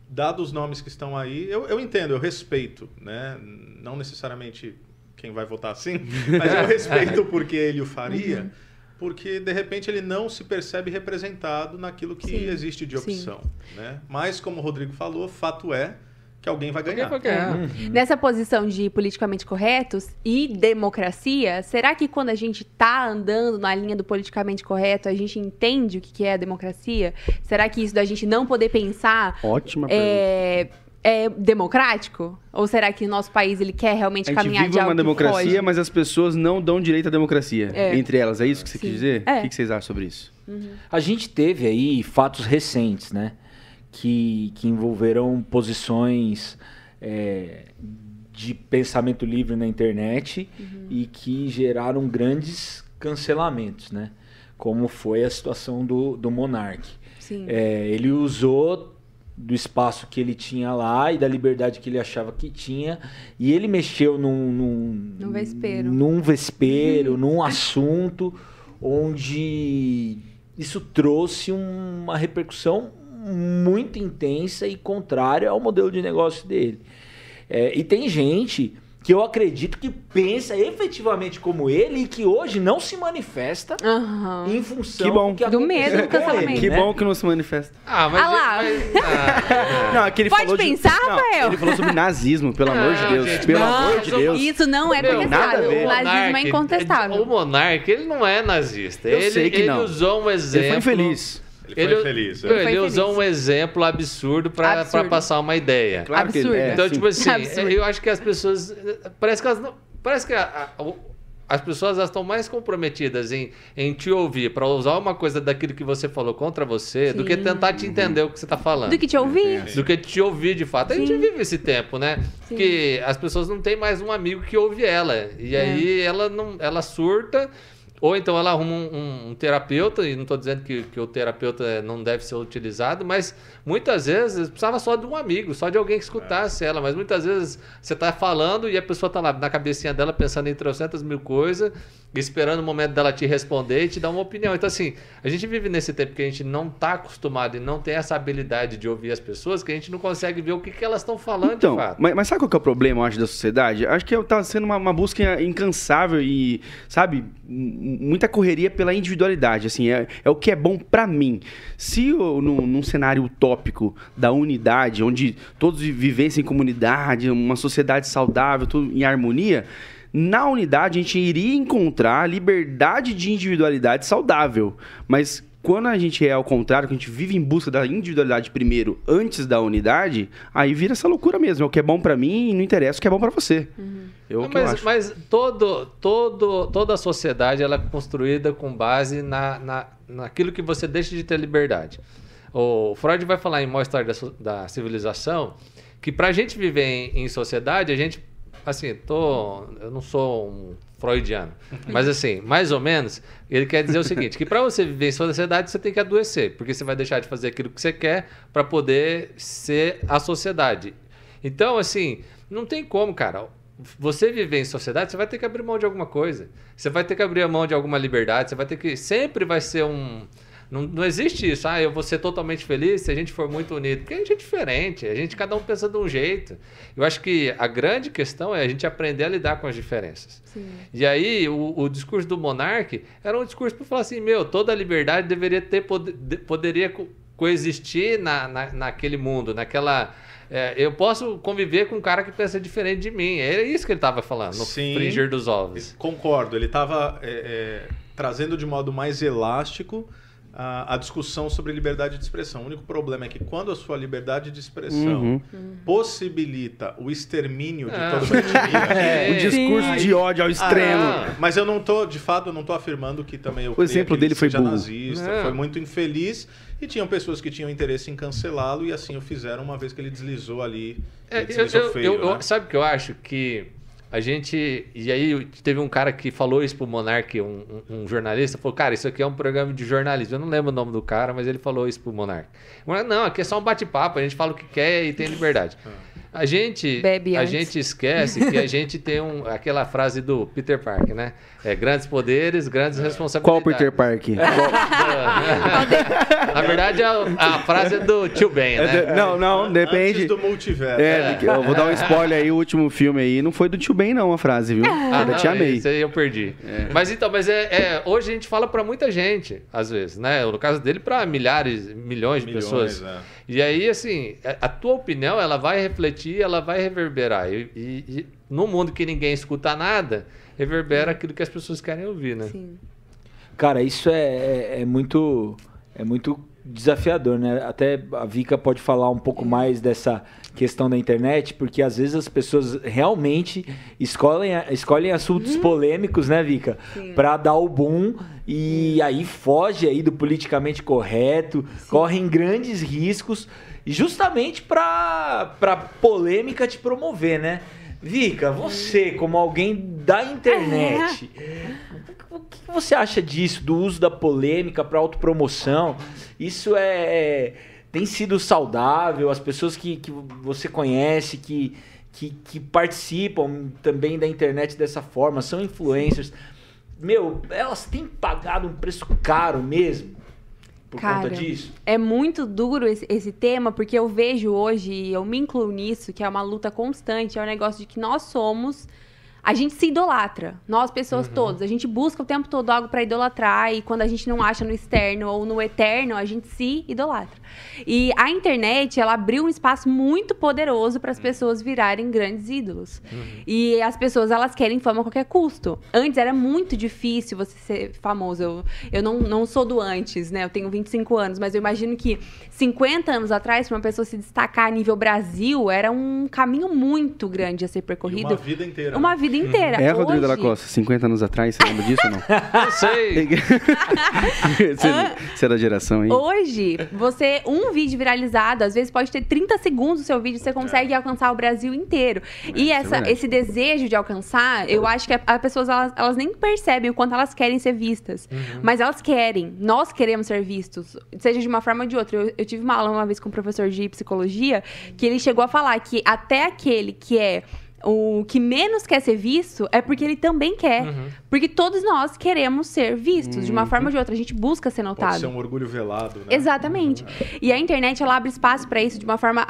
dados os nomes que estão aí, eu, eu entendo, eu respeito, né? Não necessariamente quem vai votar assim, [laughs] mas eu respeito porque ele o faria, porque de repente ele não se percebe representado naquilo que Sim, existe de sim. opção, né? Mas como o Rodrigo falou, fato é que alguém vai ganhar. Alguém vai ganhar. Uhum. Nessa posição de politicamente corretos e democracia, será que quando a gente tá andando na linha do politicamente correto, a gente entende o que é a democracia? Será que isso da gente não poder pensar Ótima pergunta. é, é democrático? Ou será que o nosso país ele quer realmente A gente caminhar vive de algo uma democracia, foge? mas as pessoas não dão direito à democracia. É. Entre elas, é isso que você Sim. quis dizer? É. O que que vocês acham sobre isso? A gente teve aí fatos recentes, né? Que, que envolveram posições é, de pensamento livre na internet e que geraram grandes cancelamentos, né? Como foi a situação do, do Monark. Sim. É, ele usou do espaço que ele tinha lá e da liberdade que ele achava que tinha. E ele mexeu num. Num, Num vespeiro. Num vespeiro, num assunto onde isso trouxe uma repercussão muito intensa e contrária ao modelo de negócio dele. É, e tem gente que eu acredito que pensa efetivamente como ele e que hoje não se manifesta Aham. em função Que bom. que Do medo do com ele, cancelamento. Que né? bom que não se manifesta. Ah, mas. Ah lá. mas- [laughs] ah, Não, é que ele Pode falou de- pensar, não, Rafael? Ele falou sobre nazismo, pelo amor de Não, Deus. gente, pelo não, amor de Deus. Isso não é Meu, nada a contestável. ver. O nazismo é incontestável. O Monark, ele não é nazista. Eu ele, sei que ele não. usou um exemplo. Ele foi infeliz. Ele foi feliz. Ele, é. Foi usou feliz. um exemplo absurdo pra passar uma ideia. Claro que Absurdo. ele é. Então, sim. tipo assim, Absurdo. eu acho que as pessoas. Parece que elas não. Parece que a- a- as pessoas elas estão mais comprometidas em, em te ouvir para usar uma coisa daquilo que você falou contra você do que Sim. tentar te entender o que você tá falando. Do que te ouvir. Do que te ouvir de fato. A gente Sim. vive esse tempo, né? Sim. Que as pessoas não têm mais um amigo que ouve ela. E É. aí ela não ela surta. Ou então ela arruma um, um- um terapeuta, e não estou dizendo que, que o terapeuta não deve ser utilizado, mas muitas vezes precisava só de um amigo, só de alguém que escutasse ela. Mas muitas vezes você está falando e a pessoa está lá na cabecinha dela pensando em 300 mil coisas, esperando o momento dela te responder e te dar uma opinião. Então, assim, a gente vive nesse tempo que a gente não está acostumado e não tem essa habilidade de ouvir as pessoas, que a gente não consegue ver o que, que elas estão falando Então, de fato. mas, mas sabe qual que é o problema, eu acho, da sociedade? Acho que tá sendo uma, uma busca incansável e, sabe, muita correria pela individualidade, assim, é, é o que é bom pra mim. Se eu, num, num cenário utópico da unidade, onde todos vivessem em comunidade, uma sociedade saudável, tudo em harmonia, na unidade a gente iria encontrar liberdade de individualidade saudável, mas quando a gente é ao contrário, que a gente vive em busca da individualidade primeiro, antes da unidade, aí vira essa loucura mesmo. É o que é bom pra mim e não interessa o que é bom pra você. Eu, Não, que eu mas, acho. mas todo, todo, toda a sociedade ela é construída com base na, na, naquilo que você deixa de ter liberdade. O Freud vai falar em Maior História da, da Civilização que para a gente viver em, em sociedade, a gente, assim, tô, eu não sou um freudiano, mas assim, mais ou menos, ele quer dizer o seguinte, que para você viver em sociedade, você tem que adoecer, porque você vai deixar de fazer aquilo que você quer para poder ser a sociedade. Então, assim, não tem como, cara. Você viver em sociedade, você vai ter que abrir mão de alguma coisa. Você vai ter que abrir mão de alguma liberdade. Você vai ter que. Sempre vai ser um. Não, não existe isso. Ah, eu vou ser totalmente feliz se a gente for muito unido. Porque a gente é diferente. A gente, cada um pensa de um jeito. Eu acho que a grande questão é a gente aprender a lidar com as diferenças. Sim. E aí, o, o discurso do monarca era um discurso para falar assim: meu, toda a liberdade deveria ter, de- poderia co- coexistir na, na, naquele mundo, naquela. é, eu posso conviver com um cara que pensa diferente de mim. Era isso que ele estava falando, no Sim. fringir dos ovos. Concordo, ele estava trazendo de modo mais elástico a, a discussão sobre liberdade de expressão. O único problema é que quando a sua liberdade de expressão Uhum. possibilita o extermínio de Ah. toda uma etnia, [laughs] É, O discurso Sim. de ódio ao extremo. Ah, Mas eu não tô, de fato, eu não tô afirmando que também eu O exemplo dele ele foi burro. nazista, Não. foi muito infeliz e tinham pessoas que tinham interesse em cancelá-lo e assim o fizeram uma vez que ele deslizou ali. É, ele eu- deslizou eu- feio, eu- eu- né? sabe o que eu acho? Que a gente. E aí teve um cara que falou isso pro Monark, um, um- um jornalista, falou, cara, isso aqui é um programa de jornalismo. Eu não lembro o nome do cara, mas ele falou isso pro Monark. Não, aqui é só um bate-papo, a gente fala o que quer e tem liberdade. A gente, Bebe a antes. gente esquece que a gente tem um, aquela frase do Peter Parker, né? É, grandes poderes, grandes Qual responsabilidades. Peter Parker? Na verdade, a, a frase é do Tio Ben, É né? de- Não, não, depende. Antes do multiverso. É, eu vou dar um spoiler aí, o último filme aí. Não foi do tio Ben, não, a frase, viu? Ah, eu não, te amei. Isso aí eu perdi. Mas então, mas é, é, hoje a gente fala pra muita gente, às vezes, né? No caso dele, pra milhares, milhões de Milhões, pessoas. é. E aí, assim, a tua opinião, ela vai refletir, ela vai reverberar. E, e- e no mundo que ninguém escuta nada, reverbera aquilo que as pessoas querem ouvir, né? Sim. Cara, isso é, é, é muito é muito desafiador, né? Até a Vika pode falar um pouco mais dessa questão da internet, porque às vezes as pessoas realmente escolhem, escolhem assuntos polêmicos, né, Vika? Sim. Pra dar o boom e aí foge aí do politicamente correto, correm grandes riscos, justamente pra, pra polêmica te promover, né? Vika, você, como alguém da internet, o que você acha disso, do uso da polêmica para autopromoção? Isso é, tem sido saudável? As pessoas que, que você conhece, que, que, que participam também da internet dessa forma, são influencers. Meu, elas têm pagado um preço caro mesmo por Cara, conta disso? É muito duro esse, esse tema, porque eu vejo hoje, e eu me incluo nisso, que é uma luta constante, é um negócio de que nós somos. A gente se idolatra, nós pessoas todas. A gente busca o tempo todo algo pra idolatrar e quando a gente não acha no externo ou no eterno, a gente se idolatra. E a internet, ela abriu um espaço muito poderoso para as pessoas virarem grandes ídolos. E as pessoas, elas querem fama a qualquer custo. Antes era muito difícil você ser famoso. Eu, eu não, não sou do antes, né? Eu tenho 25 anos, mas eu imagino que 50 anos atrás, para uma pessoa se destacar a nível Brasil, era um caminho muito grande a ser E percorrido. uma vida inteira. Uma vida inteira. É, Rodrigo Hoje- Della Costa, 50 anos atrás, você lembra disso ou não? [laughs] Não sei. [laughs] [laughs] você, você é da geração aí? Hoje, você, um vídeo viralizado, às vezes pode ter 30 segundos o seu vídeo, você consegue alcançar o Brasil inteiro. e é essa, verdade. esse desejo de alcançar, eu acho que as pessoas, elas, elas nem percebem o quanto elas querem ser vistas. Mas elas querem, nós queremos ser vistos, seja de uma forma ou de outra. Eu, eu tive uma aula uma vez com um professor de psicologia, que ele chegou a falar que até aquele que é o que menos quer ser visto é porque ele também quer. Porque todos nós queremos ser vistos, de uma forma ou de outra. A gente busca ser notado. Pode ser um orgulho velado, né? Exatamente. E a internet ela abre espaço para isso de uma forma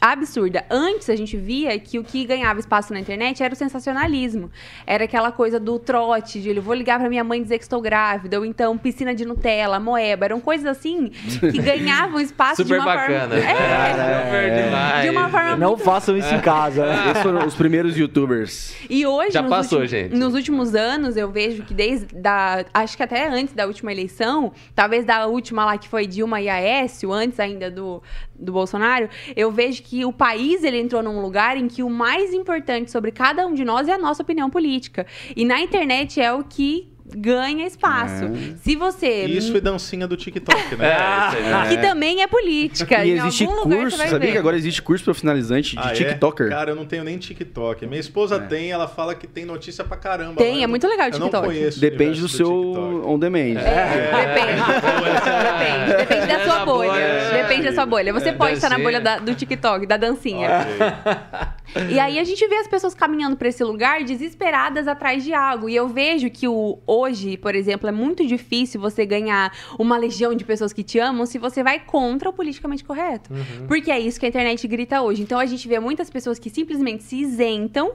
absurda. Antes a gente via que o que ganhava espaço na internet era o sensacionalismo. Era aquela coisa do trote, de eu vou ligar para minha mãe dizer que estou grávida, ou então piscina de Nutella, moeba, eram coisas assim que [laughs] ganhavam espaço de Super uma bacana. forma. É. Super demais. De uma forma Não muito façam isso em casa. [laughs] Esses foram os primeiros youtubers. E hoje, Já nos, passou, últimos, gente. nos últimos anos, eu vejo que desde da, acho que até antes da última eleição, talvez da última lá que foi Dilma e Aécio, antes ainda do, do Bolsonaro, eu vejo que o país ele entrou num lugar em que o mais importante sobre cada um de nós é a nossa opinião política. E na internet é o que ganha espaço. É. Se você isso e dancinha do TikTok, né? [laughs] É, isso aí. que também é política. E em existe algum lugar curso, você vai sabia ver. que agora existe curso profissionalizante de Ah, é? TikToker? Cara, eu não tenho nem TikTok. Minha esposa tem, ela fala que tem notícia pra caramba. Tem, é muito legal o Eu não TikTok. conheço o Depende do universo seu TikTok. on demand. É, depende. [laughs] Depende. Depende da sua É, bolha. Depende da sua bolha. Você pode estar na bolha da- do TikTok, da dancinha. Ok. E aí a gente vê as pessoas caminhando pra esse lugar desesperadas atrás de algo. E eu vejo que o hoje, por exemplo, é muito difícil você ganhar uma legião de pessoas que te amam se você vai contra o politicamente correto. Porque é isso que a internet grita hoje. Então a gente vê muitas pessoas que simplesmente se isentam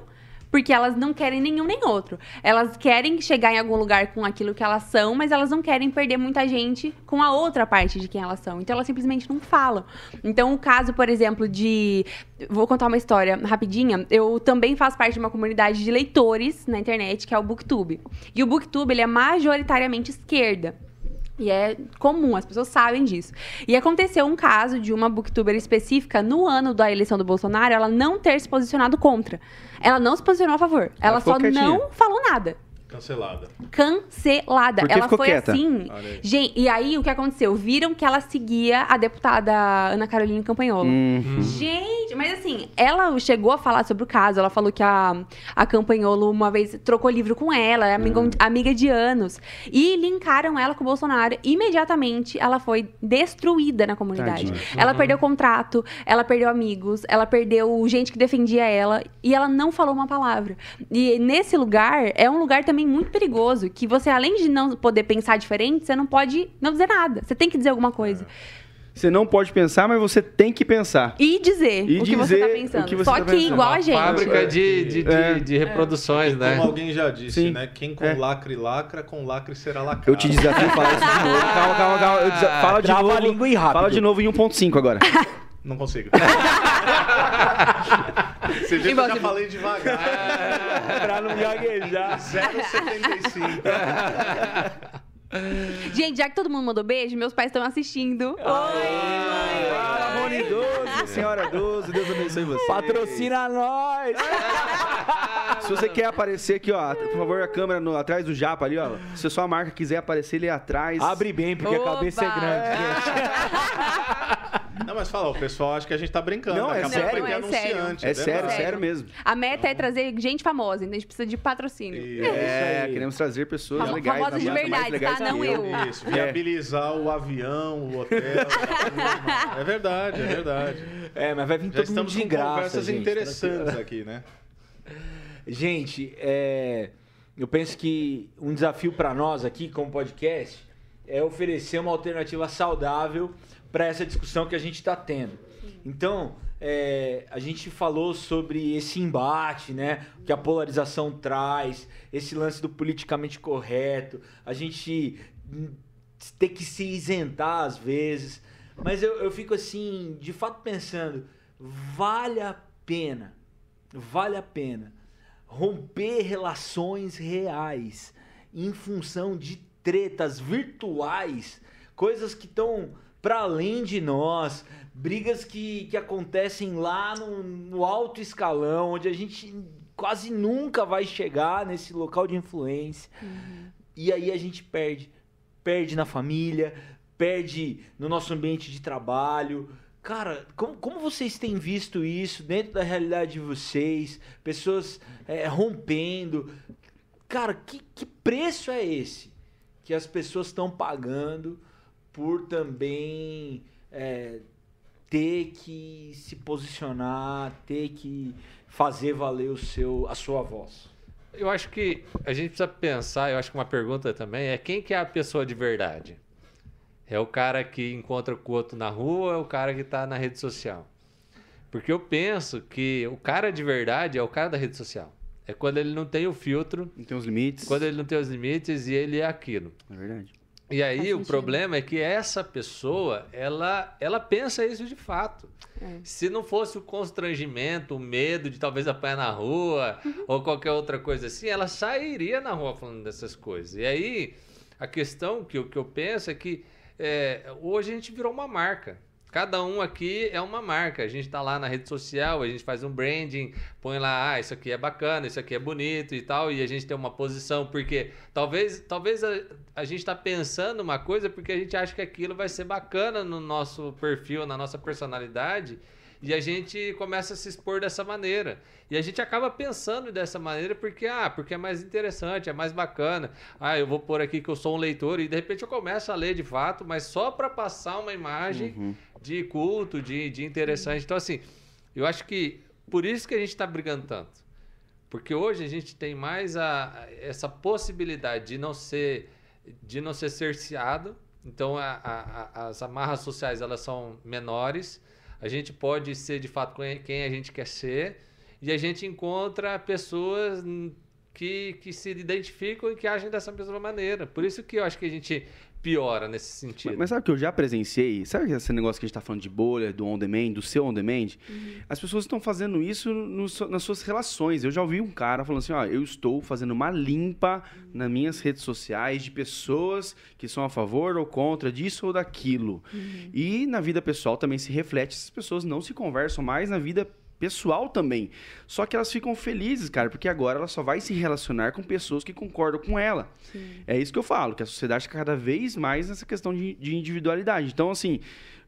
porque elas não querem nenhum nem outro. Elas querem chegar em algum lugar com aquilo que elas são, mas elas não querem perder muita gente com a outra parte de quem elas são. Então elas simplesmente não falam. Então o caso, por exemplo, de vou contar uma história rapidinha. Eu também faço parte de uma comunidade de leitores na internet, que é o BookTube. E o BookTube, ele é majoritariamente esquerda. E é comum, as pessoas sabem disso. E aconteceu um caso de uma booktuber específica no ano da eleição do Bolsonaro, ela não ter se posicionado contra. Ela não se posicionou a favor. Ela, ficou só quietinha. não falou nada. Cancelada. Cancelada. Por que ela ficou foi quieta? assim. Gente, e aí o que aconteceu? Viram que ela seguia a deputada Ana Carolina Campanholo. Uhum. Gente, mas assim, ela chegou a falar sobre o caso. Ela falou que a, a Campanholo uma vez trocou livro com ela, é amiga, amiga de anos. E linkaram ela com o Bolsonaro. Imediatamente ela foi destruída na comunidade. Tadinha. Ela perdeu contrato, ela perdeu amigos, ela perdeu gente que defendia ela. E ela não falou uma palavra. E nesse lugar, é um lugar também muito perigoso. Que você, além de não poder pensar diferente, você não pode não dizer nada. Você tem que dizer alguma coisa. Você não pode pensar, mas você tem que pensar. E dizer E o que você tá pensando. o que você Só tá que pensando. igual a gente. fábrica de, de, de, É. de reproduções, né? Como alguém já disse, Sim. né? Quem com É. lacre lacra, com lacre será lacrado. Eu te desafio a falar isso de novo. [laughs] Calma, calma, calma. Eu desa- Fala de Trava novo. a língua e rápido. Fala de novo em 1.5 agora. Não consigo. [laughs] Você vê que eu já falei devagar. pra não gaguejar. 0,75. Gente, já que todo mundo mandou beijo, meus pais estão assistindo. Oi, mãe. Fala, Rony 12, senhora 12, Deus abençoe você. Patrocina nós! Se você quer aparecer aqui, ó, por favor, a câmera no- atrás do japa ali, ó. Se a sua marca quiser aparecer ali atrás. Abre bem, porque Oba! a cabeça é grande, gente. [laughs] Não, mas fala, o pessoal acha que a gente tá brincando. Não, é Daqui sério. Não, é sério. anunciante. É verdade. sério, Sério. sério mesmo. A meta é trazer gente famosa, então a gente precisa de patrocínio. E- É, aí. queremos trazer pessoas Famo- legais. famosas de verdade, legais tá? Não eu. Isso, viabilizar o avião, o hotel. [laughs] é verdade, é verdade. É, mas vai vir Já todo mundo estamos de com graça, conversas gente, interessantes aqui, né? Gente, é, eu penso que um desafio para nós aqui, como podcast, é oferecer uma alternativa saudável para essa discussão que a gente está tendo. Então, é, a gente falou sobre esse embate, né? Que a polarização traz, esse lance do politicamente correto, a gente ter que se isentar às vezes. Mas eu, eu fico assim, de fato pensando, vale a pena, vale a pena romper relações reais em função de tretas virtuais, coisas que estão para além de nós, brigas que, que acontecem lá no, no alto escalão, onde a gente quase nunca vai chegar nesse local de influência. E aí a gente perde. Perde na família, perde no nosso ambiente de trabalho. Cara, como, como vocês têm visto isso dentro da realidade de vocês? Pessoas é, rompendo. Cara, que, que preço é esse que as pessoas estão pagando por também é, ter que se posicionar, ter que fazer valer o seu, a sua voz? Eu acho que a gente precisa pensar, eu acho que uma pergunta também é quem que é a pessoa de verdade? É o cara que encontra com o outro na rua ou é o cara que está na rede social? Porque eu penso que o cara de verdade é o cara da rede social. É quando ele não tem o filtro, Não tem os limites. quando ele não tem os limites e ele é aquilo. É verdade. E aí Faz o sentido. problema é que essa pessoa, ela, ela pensa isso de fato. É. Se não fosse o constrangimento, o medo de talvez apanhar na rua ou qualquer outra coisa assim, ela sairia na rua falando dessas coisas. E aí a questão que que eu penso é que é, hoje a gente virou uma marca. Cada um aqui é uma marca. A gente está lá na rede social, a gente faz um branding, põe lá, ah, isso aqui é bacana, isso aqui é bonito e tal, e a gente tem uma posição, porque talvez, talvez a, a gente está pensando uma coisa porque a gente acha que aquilo vai ser bacana no nosso perfil, na nossa personalidade, e a gente começa a se expor dessa maneira. E a gente acaba pensando dessa maneira porque, ah, porque é mais interessante, é mais bacana. Ah, eu vou pôr aqui que eu sou um leitor e de repente eu começo a ler de fato, mas só para passar uma imagem Uhum. de culto, de, de interessante. Então, assim, eu acho que por isso que a gente está brigando tanto. Porque hoje a gente tem mais a, essa possibilidade de não ser de não ser cerceado. Então, a- a- as amarras sociais elas são menores. A gente pode ser de fato quem- a gente quer ser. E a gente encontra pessoas que, que se identificam e que agem dessa mesma maneira. Por isso que eu acho que a gente piora nesse sentido. Mas, mas sabe o que eu já presenciei? Sabe esse negócio que a gente tá falando de bolha, do on demand, do seu on demand? As pessoas estão fazendo isso no nas suas relações. Eu já ouvi um cara falando assim: ó, eu estou fazendo uma limpa nas minhas redes sociais de pessoas que são a favor ou contra disso ou daquilo. E na vida pessoal também se reflete. Essas pessoas não se conversam mais na vida pessoal também. Só que elas ficam felizes, cara, porque agora ela só vai se relacionar com pessoas que concordam com ela. É isso que eu falo, que a sociedade está cada vez mais nessa questão de, de individualidade. Então, assim,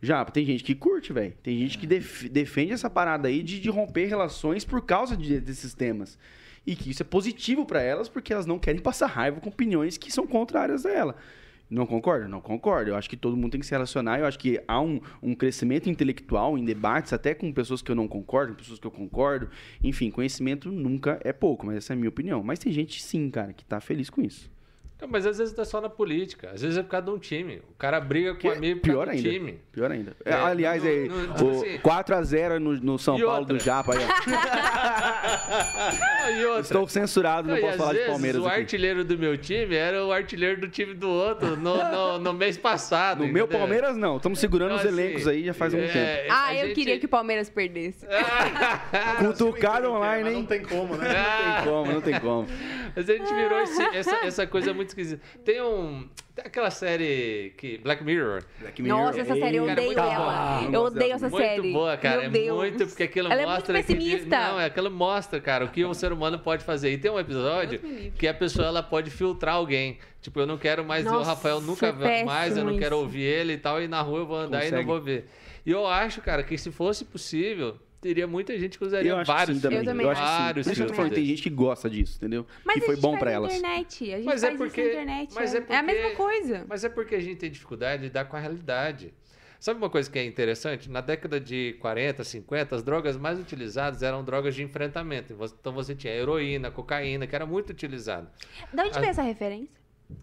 já tem gente que curte, velho. Tem gente que def- defende essa parada aí de, de romper relações por causa de- desses temas. E que isso é positivo para elas, porque elas não querem passar raiva com opiniões que são contrárias a ela. Não concordo? Não concordo. Eu acho que todo mundo tem que se relacionar. Eu acho que há um, um crescimento intelectual em debates, até com pessoas que eu não concordo, com pessoas que eu concordo. Enfim, conhecimento nunca é pouco, mas essa é a minha opinião. Mas tem gente, sim, cara, que tá feliz com isso. Não, mas às vezes não é só na política, às vezes é por causa de um time. O cara briga com Que um é amigo por pior causa do ainda. time. Pior ainda. É, É, aliás, no- aí, no- o assim- 4x0 no, no São E Paulo outra? do Japa. Aí, ó. [laughs] Outra, Estou censurado, não e posso falar de Palmeiras o aqui. artilheiro do meu time era o artilheiro do time do outro no, no, no mês passado. No meu entendeu? Palmeiras, não. Estamos segurando Então, os assim, elencos aí já faz um é, tempo. Ah, a eu gente- queria que o Palmeiras perdesse. [laughs] Cutucado online, hein? Não tem como, né? Não tem como, não tem como. [laughs] Mas a gente virou esse- essa, essa coisa muito esquisita. Tem um, Tem aquela série que. Black Mirror. Black Mirror. Nossa, essa série eu Cara, odeio muito ela. boa. Eu Nossa, odeio essa muito série. boa, cara. Meu é Deus. muito, porque aquilo Ela é mostra muito que. pessimista. Não, é aquilo mostra, cara, o que o ser humano pode fazer. E tem um episódio que a pessoa ela pode filtrar alguém. Tipo, eu não quero mais ver o Nossa, Rafael nunca é ver mais, eu não quero isso. ouvir ele e tal, e na rua eu vou andar e Consegue. não vou ver. E eu acho, cara, que se fosse possível, teria muita gente que usaria Eu acho que vários sim também. Eu também Eu acho sim. vários isso que falando, tem gente que gosta disso, entendeu? Mas e foi a gente bom na elas. internet. A gente Mas é faz porque- isso na internet. mas é. é é a mesma porque- coisa. Mas é porque a gente tem dificuldade de lidar com a realidade. Sabe uma coisa que é interessante? Na década de 40, 50, as drogas mais utilizadas eram drogas de enfrentamento. Então você tinha heroína, cocaína, que era muito utilizado. De onde a- veio essa referência?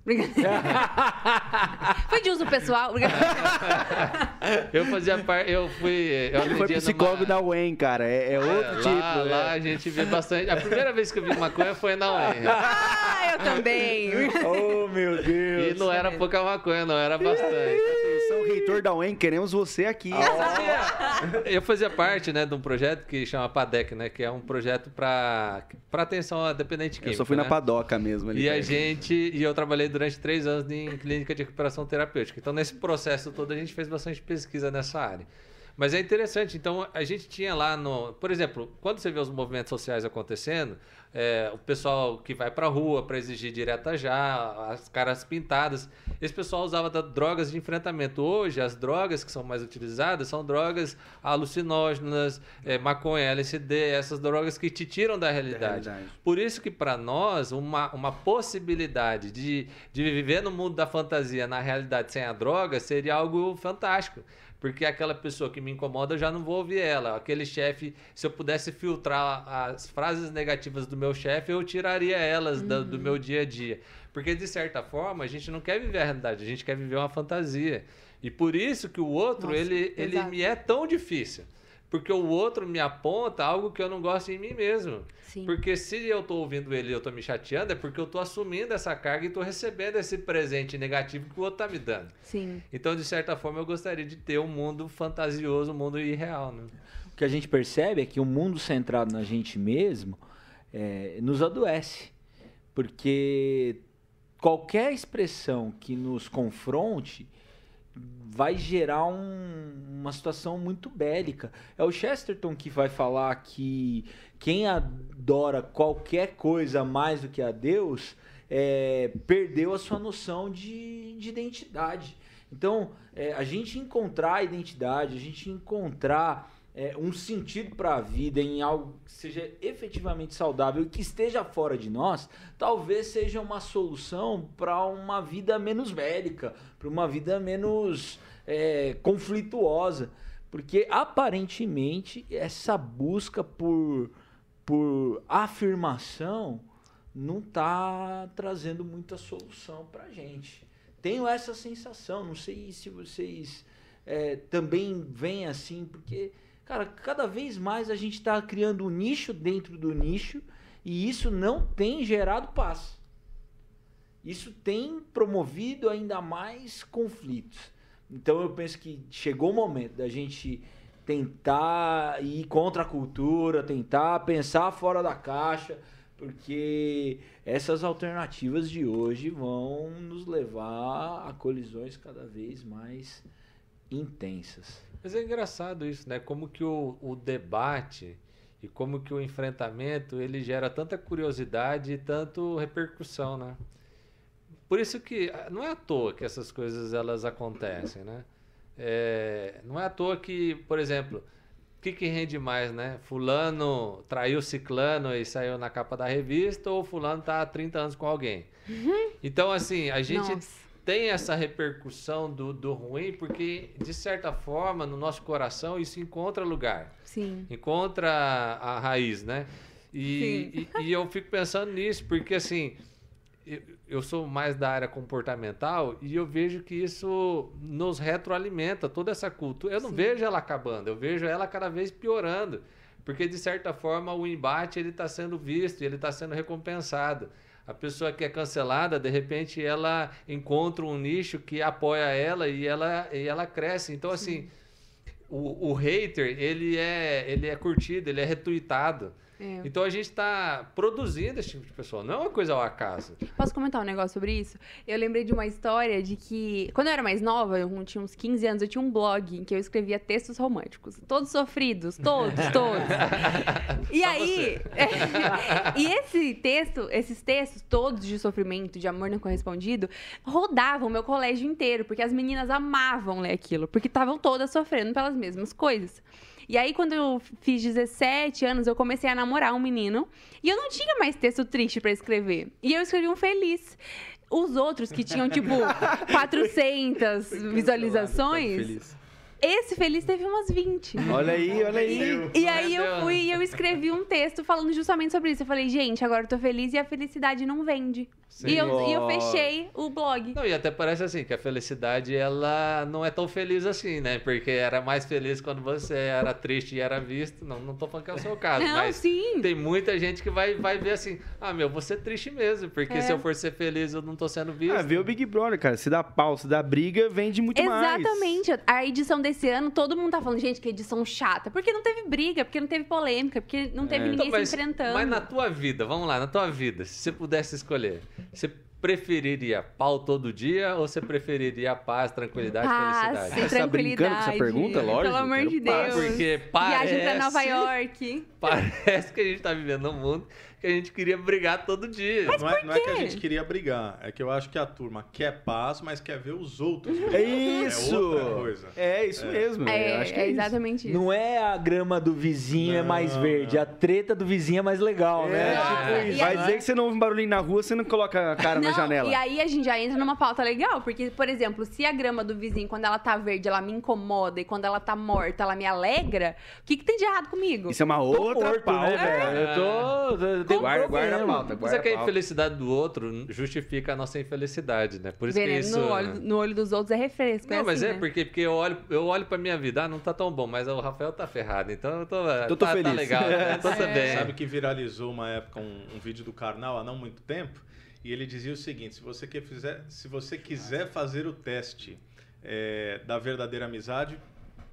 [laughs] Foi de uso pessoal? Eu fazia parte, eu fui. Eu Ele foi psicólogo numa- da UEM, cara. É, é outro lá, tipo. Lá né? a gente vê bastante. A primeira vez que eu vi maconha foi na UEM. [laughs] ah, eu também. Oh, meu Deus. E não era pouca maconha, não, era bastante. Atenção, reitor da UEM, queremos você aqui. Eu fazia parte, né, de um projeto que chama PADEC, né, que é um projeto para para atenção a dependente Eu químico. só fui na né? padoca mesmo ali. E a gente e eu trabalhei durante três anos em clínica de recuperação terapêutica. Então nesse processo todo a gente fez bastante pesquisa nessa área. Mas é interessante. Então a gente tinha lá no, por exemplo, quando você vê os movimentos sociais acontecendo, é, o pessoal que vai para rua para exigir direta já, as caras pintadas, esse pessoal usava da- drogas de enfrentamento. Hoje as drogas que são mais utilizadas são drogas alucinógenas, é, maconha, LSD, essas drogas que te tiram da realidade. realidade. Por isso que para nós uma, uma possibilidade de, de viver no mundo da fantasia na realidade sem a droga seria algo fantástico. Porque aquela pessoa que me incomoda, eu já não vou ouvir ela. Aquele chefe, se eu pudesse filtrar as frases negativas do meu chefe, eu tiraria elas da- do meu dia a dia. Porque, de certa forma, a gente não quer viver a realidade, a gente quer viver uma fantasia. E por isso que o outro, Nossa, ele, ele me é tão difícil. Porque o outro me aponta algo que eu não gosto em mim mesmo. Sim. Porque se eu tô ouvindo ele e eu tô me chateando, é porque eu tô assumindo essa carga e tô recebendo esse presente negativo que o outro tá me dando. Sim. Então, de certa forma, eu gostaria de ter um mundo fantasioso, um mundo irreal, né? O que a gente percebe é que o mundo centrado na gente mesmo é, nos adoece. Porque qualquer expressão que nos confronte vai gerar um- uma situação muito bélica. É o Chesterton que vai falar que quem adora qualquer coisa mais do que a Deus é, perdeu a sua noção de, de identidade. Então, é, a gente encontrar a identidade, a gente encontrar é, um sentido para a vida em algo que seja efetivamente saudável e que esteja fora de nós, talvez seja uma solução para uma vida menos bélica, para uma vida menos é, conflituosa. Porque aparentemente essa busca por, por afirmação não está trazendo muita solução para gente. Tenho essa sensação, não sei se vocês é, também veem assim, porque, cara, cada vez mais a gente está criando um nicho dentro do nicho e isso não tem gerado paz. Isso tem promovido ainda mais conflitos. Então eu penso que chegou o momento da gente tentar ir contra a cultura, tentar pensar fora da caixa, porque essas alternativas de hoje vão nos levar a colisões cada vez mais intensas. Mas é engraçado isso, né? Como que o, o debate e como que o enfrentamento ele gera tanta curiosidade e tanto repercussão, né? Por isso que ah, não é à toa que essas coisas elas acontecem, né? É, não é à toa que, por exemplo, o que, que rende mais, né? Fulano traiu ciclano e saiu na capa da revista ou fulano tá há 30 anos com alguém. Então, assim, a gente Nossa. Tem essa repercussão do, do ruim porque, de certa forma, no nosso coração isso encontra lugar Sim. encontra a raiz, né? E, e, e eu fico pensando nisso, porque assim, eu, eu sou mais da área comportamental e eu vejo que isso nos retroalimenta, toda essa cultura. Eu não Sim. vejo ela acabando, eu vejo ela cada vez piorando. Porque, de certa forma, o embate ele está sendo visto, ele está sendo recompensado. A pessoa que é cancelada, de repente, ela encontra um nicho que apoia ela e ela, e ela cresce. Então, assim, o, o hater, ele é, ele é curtido, ele é retuitado. É. Então a gente está produzindo esse tipo de pessoa, não é uma coisa ao acaso. Posso comentar um negócio sobre isso? Eu lembrei de uma história de que, quando eu era mais nova, eu tinha uns 15 anos, eu tinha um blog em que eu escrevia textos românticos. Todos sofridos, todos, [laughs] todos. E Só aí. [laughs] e esse texto, esses textos todos de sofrimento, de amor não correspondido, rodavam o meu colégio inteiro, porque as meninas amavam ler aquilo, porque estavam todas sofrendo pelas mesmas coisas. E aí, quando eu fiz 17 anos, eu comecei a namorar um menino. E eu não tinha mais texto triste pra escrever. E eu escrevi um feliz. Os outros que tinham, tipo, [laughs] 400 visualizações, Feliz. esse feliz teve umas 20. Olha aí, olha aí. E aí eu fui e eu escrevi um texto falando justamente sobre isso. Eu falei, gente, agora eu tô feliz e a felicidade não vende. Sim. E eu, e eu fechei o blog. Não, e até parece assim, que a felicidade, ela não é tão feliz assim, né? Porque era mais feliz quando você era triste e era visto. Não, não tô falando que é o seu caso, Não, mas sim. tem muita gente que vai, vai ver assim, ah, meu, vou ser triste mesmo, porque É. se eu for ser feliz, eu não tô sendo visto. Ah, vê o Big Brother, cara. Se dá pau, se dá briga, vende muito mais. Exatamente. A edição desse ano, todo mundo tá falando, gente, que edição chata. Porque não teve briga, porque não teve polêmica, porque não teve É. ninguém Então, mas, se enfrentando. mas na tua vida, vamos lá, na tua vida, se você pudesse escolher, você preferiria pau todo dia ou você preferiria paz, tranquilidade, Paz, felicidade? Ah, você tá brincando com essa pergunta? Lógico, Pelo amor de paz. Deus. Porque parece... Viagem pra Nova York. Parece que a gente tá vivendo num mundo que a gente queria brigar todo dia. não, é, não é que a gente queria brigar, é que eu acho que a turma quer paz, mas quer ver os outros. É isso! É outra coisa. É isso mesmo. É, eu acho que é é isso. exatamente isso. Não é a grama do vizinho é Não, mais verde, não. a treta do vizinho é mais legal, né? É, Tipo isso. Vai dizer que você não ouve um barulhinho na rua, você não coloca a cara na janela. E aí a gente já entra numa pauta legal, porque, por exemplo, se a grama do vizinho, quando ela tá verde, ela me incomoda e quando ela tá morta, ela me alegra, o que, que tem de errado comigo? Isso é uma Tô outra morto, pauta. né, velho? Eu tô. Eu tenho Guarda, guarda a pauta, Mas guarda é que a infelicidade do outro justifica a nossa infelicidade, né? Por isso que Veneno isso... no, olho, no olho dos outros é refresco. Não, é mas assim, é né? porque, porque eu olho, eu olho pra minha vida, ah, não tá tão bom, mas o Rafael tá ferrado, então eu tô, tô tá, tá feliz. legal, né? [laughs] Tô bem. Sabe que viralizou uma época um, um vídeo do Karnal há não muito tempo? E ele dizia o seguinte: se você, quer fizer, se você quiser fazer o teste é, da verdadeira amizade,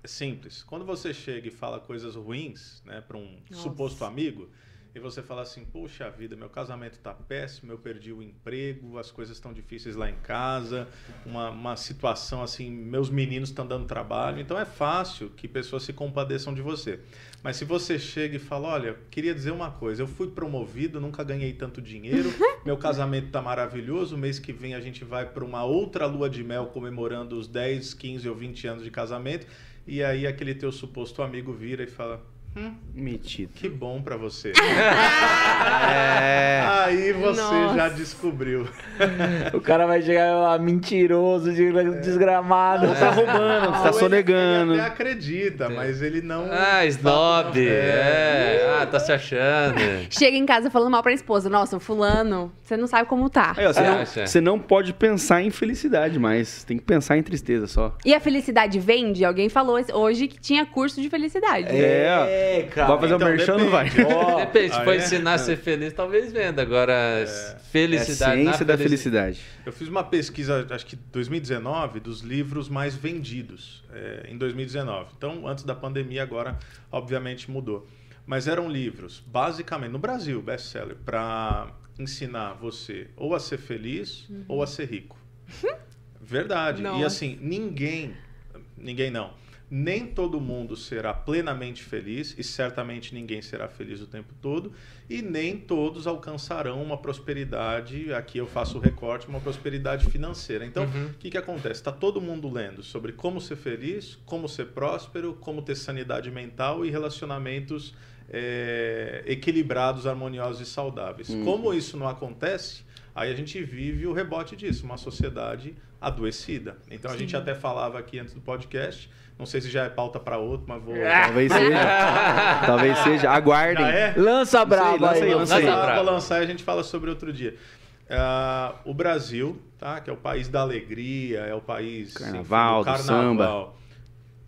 é simples. Quando você chega e fala coisas ruins né, para um Nossa. suposto amigo, e você fala assim: Poxa vida, meu casamento tá péssimo, eu perdi o emprego, as coisas estão difíceis lá em casa, uma, uma situação assim, meus meninos estão dando trabalho. Então é fácil que pessoas se compadeçam de você. Mas se você chega e fala: Olha, queria dizer uma coisa, eu fui promovido, nunca ganhei tanto dinheiro, [laughs] meu casamento tá maravilhoso, mês que vem a gente vai para uma outra lua de mel comemorando os 10, 15 ou 20 anos de casamento. E aí aquele teu suposto amigo vira e fala: Hum, Metido. que bom pra você. [laughs] É. Aí você Nossa. já descobriu. O cara vai chegar lá, mentiroso, de- desgramado. Tá roubando, tá Ou sonegando. Ele, ele até acredita, mas ele não. Ah, snob, É. é. Ah, tá se achando. Chega em casa falando mal pra esposa. Nossa, fulano, você não sabe como tá. Aí, ó, você, É, não, você não pode pensar em felicidade, mas tem que pensar em tristeza só. E a felicidade vende? Alguém falou hoje que tinha curso de felicidade. É, cara. Vai fazer o Então, merchan ou não vai? depende. Ó, Depende, se Ah, for é? ensinar a ser feliz, talvez venda. Agora, É a felicidade na ciência da felici- felicidade. Eu fiz uma pesquisa, acho que 2019, dos livros mais vendidos é, em 2019. Então, antes da pandemia, agora, obviamente, mudou. Mas eram livros, basicamente, no Brasil, best-seller, para ensinar você ou a ser feliz ou a ser rico. Verdade. E assim, ninguém, ninguém não, nem todo mundo será plenamente feliz e certamente ninguém será feliz o tempo todo e nem todos alcançarão uma prosperidade, aqui eu faço o recorte, uma prosperidade financeira. Então, o que, que acontece? Está todo mundo lendo sobre como ser feliz, como ser próspero, como ter sanidade mental e relacionamentos é, equilibrados, harmoniosos e saudáveis. Como isso não acontece, aí a gente vive o rebote disso, uma sociedade adoecida. Então a gente até falava aqui antes do podcast, não sei se já é pauta para outro, mas vou... [laughs] Talvez seja. [laughs] Talvez seja. Aguardem. É? Lança braba lança aí, aí. lança Vou aí. brava. vou lançar e a gente fala sobre outro dia. Ah, o Brasil, tá? que é o país da alegria, é o país Carnaval, enfim, do samba.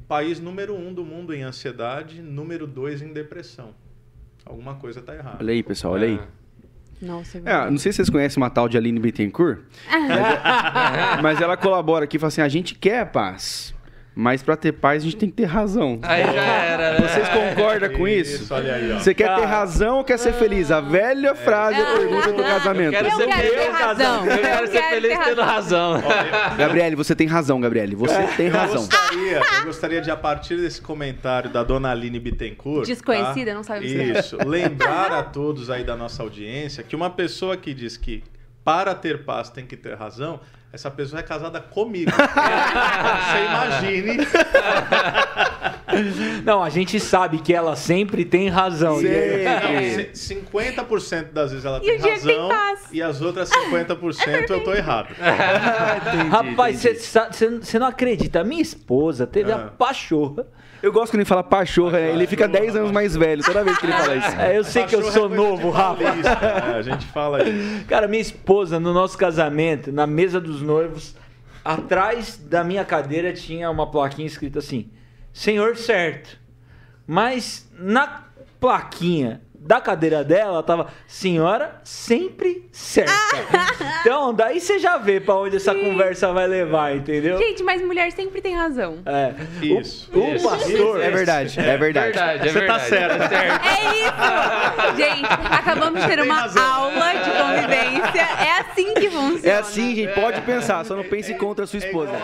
País número um do mundo em ansiedade, número dois em depressão. Alguma coisa tá errada. Olha aí, pessoal, olha aí. Nossa, é É, não sei se vocês conhecem uma tal de Aline Bittencourt, mas, [laughs] mas ela colabora aqui e fala assim: a gente quer paz, Mas pra ter paz, a gente tem que ter razão. Aí já era, né? Vocês concordam com isso? olha aí, ó. Você quer ter razão ou quer ser feliz? A velha frase, a pergunta do casamento. quero Eu ser quero feliz, ter razão. Eu quero ser feliz ter tendo razão. Gabriele, você tem razão, Gabriele. Você tem Eu razão. gostaria, eu gostaria de, a partir desse comentário da dona Aline Bittencourt. Desconhecida, tá? não sabe. Isso. Lembrar a todos aí da nossa audiência que uma pessoa que diz que para ter paz tem que ter razão, essa pessoa é casada comigo. [laughs] Você imagine. [laughs] Não, a gente sabe que ela sempre tem razão. É- Sempre. Não, se- 50% das vezes ela E tem razão e as outras 50% eu tô errado. [laughs] Rapaz, entendi. você não acredita. Minha esposa teve a Ah. pachorra. Eu gosto quando ele fala pachorra, né? ele fica 10 anos mais velho toda vez que ele fala isso. [laughs] É, eu sei que eu sou é novo, Rafa. né? A gente fala isso. Cara, minha esposa, no nosso casamento, na mesa dos noivos, atrás da minha cadeira tinha uma plaquinha escrita assim: Senhor certo. Mas na plaquinha da cadeira dela tava Senhora sempre certa. [laughs] então, daí você já vê pra onde essa conversa vai levar, entendeu? Gente, mas mulher sempre tem razão. É. Isso, O, o isso, pastor. É verdade, é verdade. Verdade, é Você tá verdade. certo. tá. É isso! Gente, acabamos de ter Tem uma razão. aula de convivência. É assim que funciona. É assim, gente, pode pensar, só não pense contra a sua É esposa. igual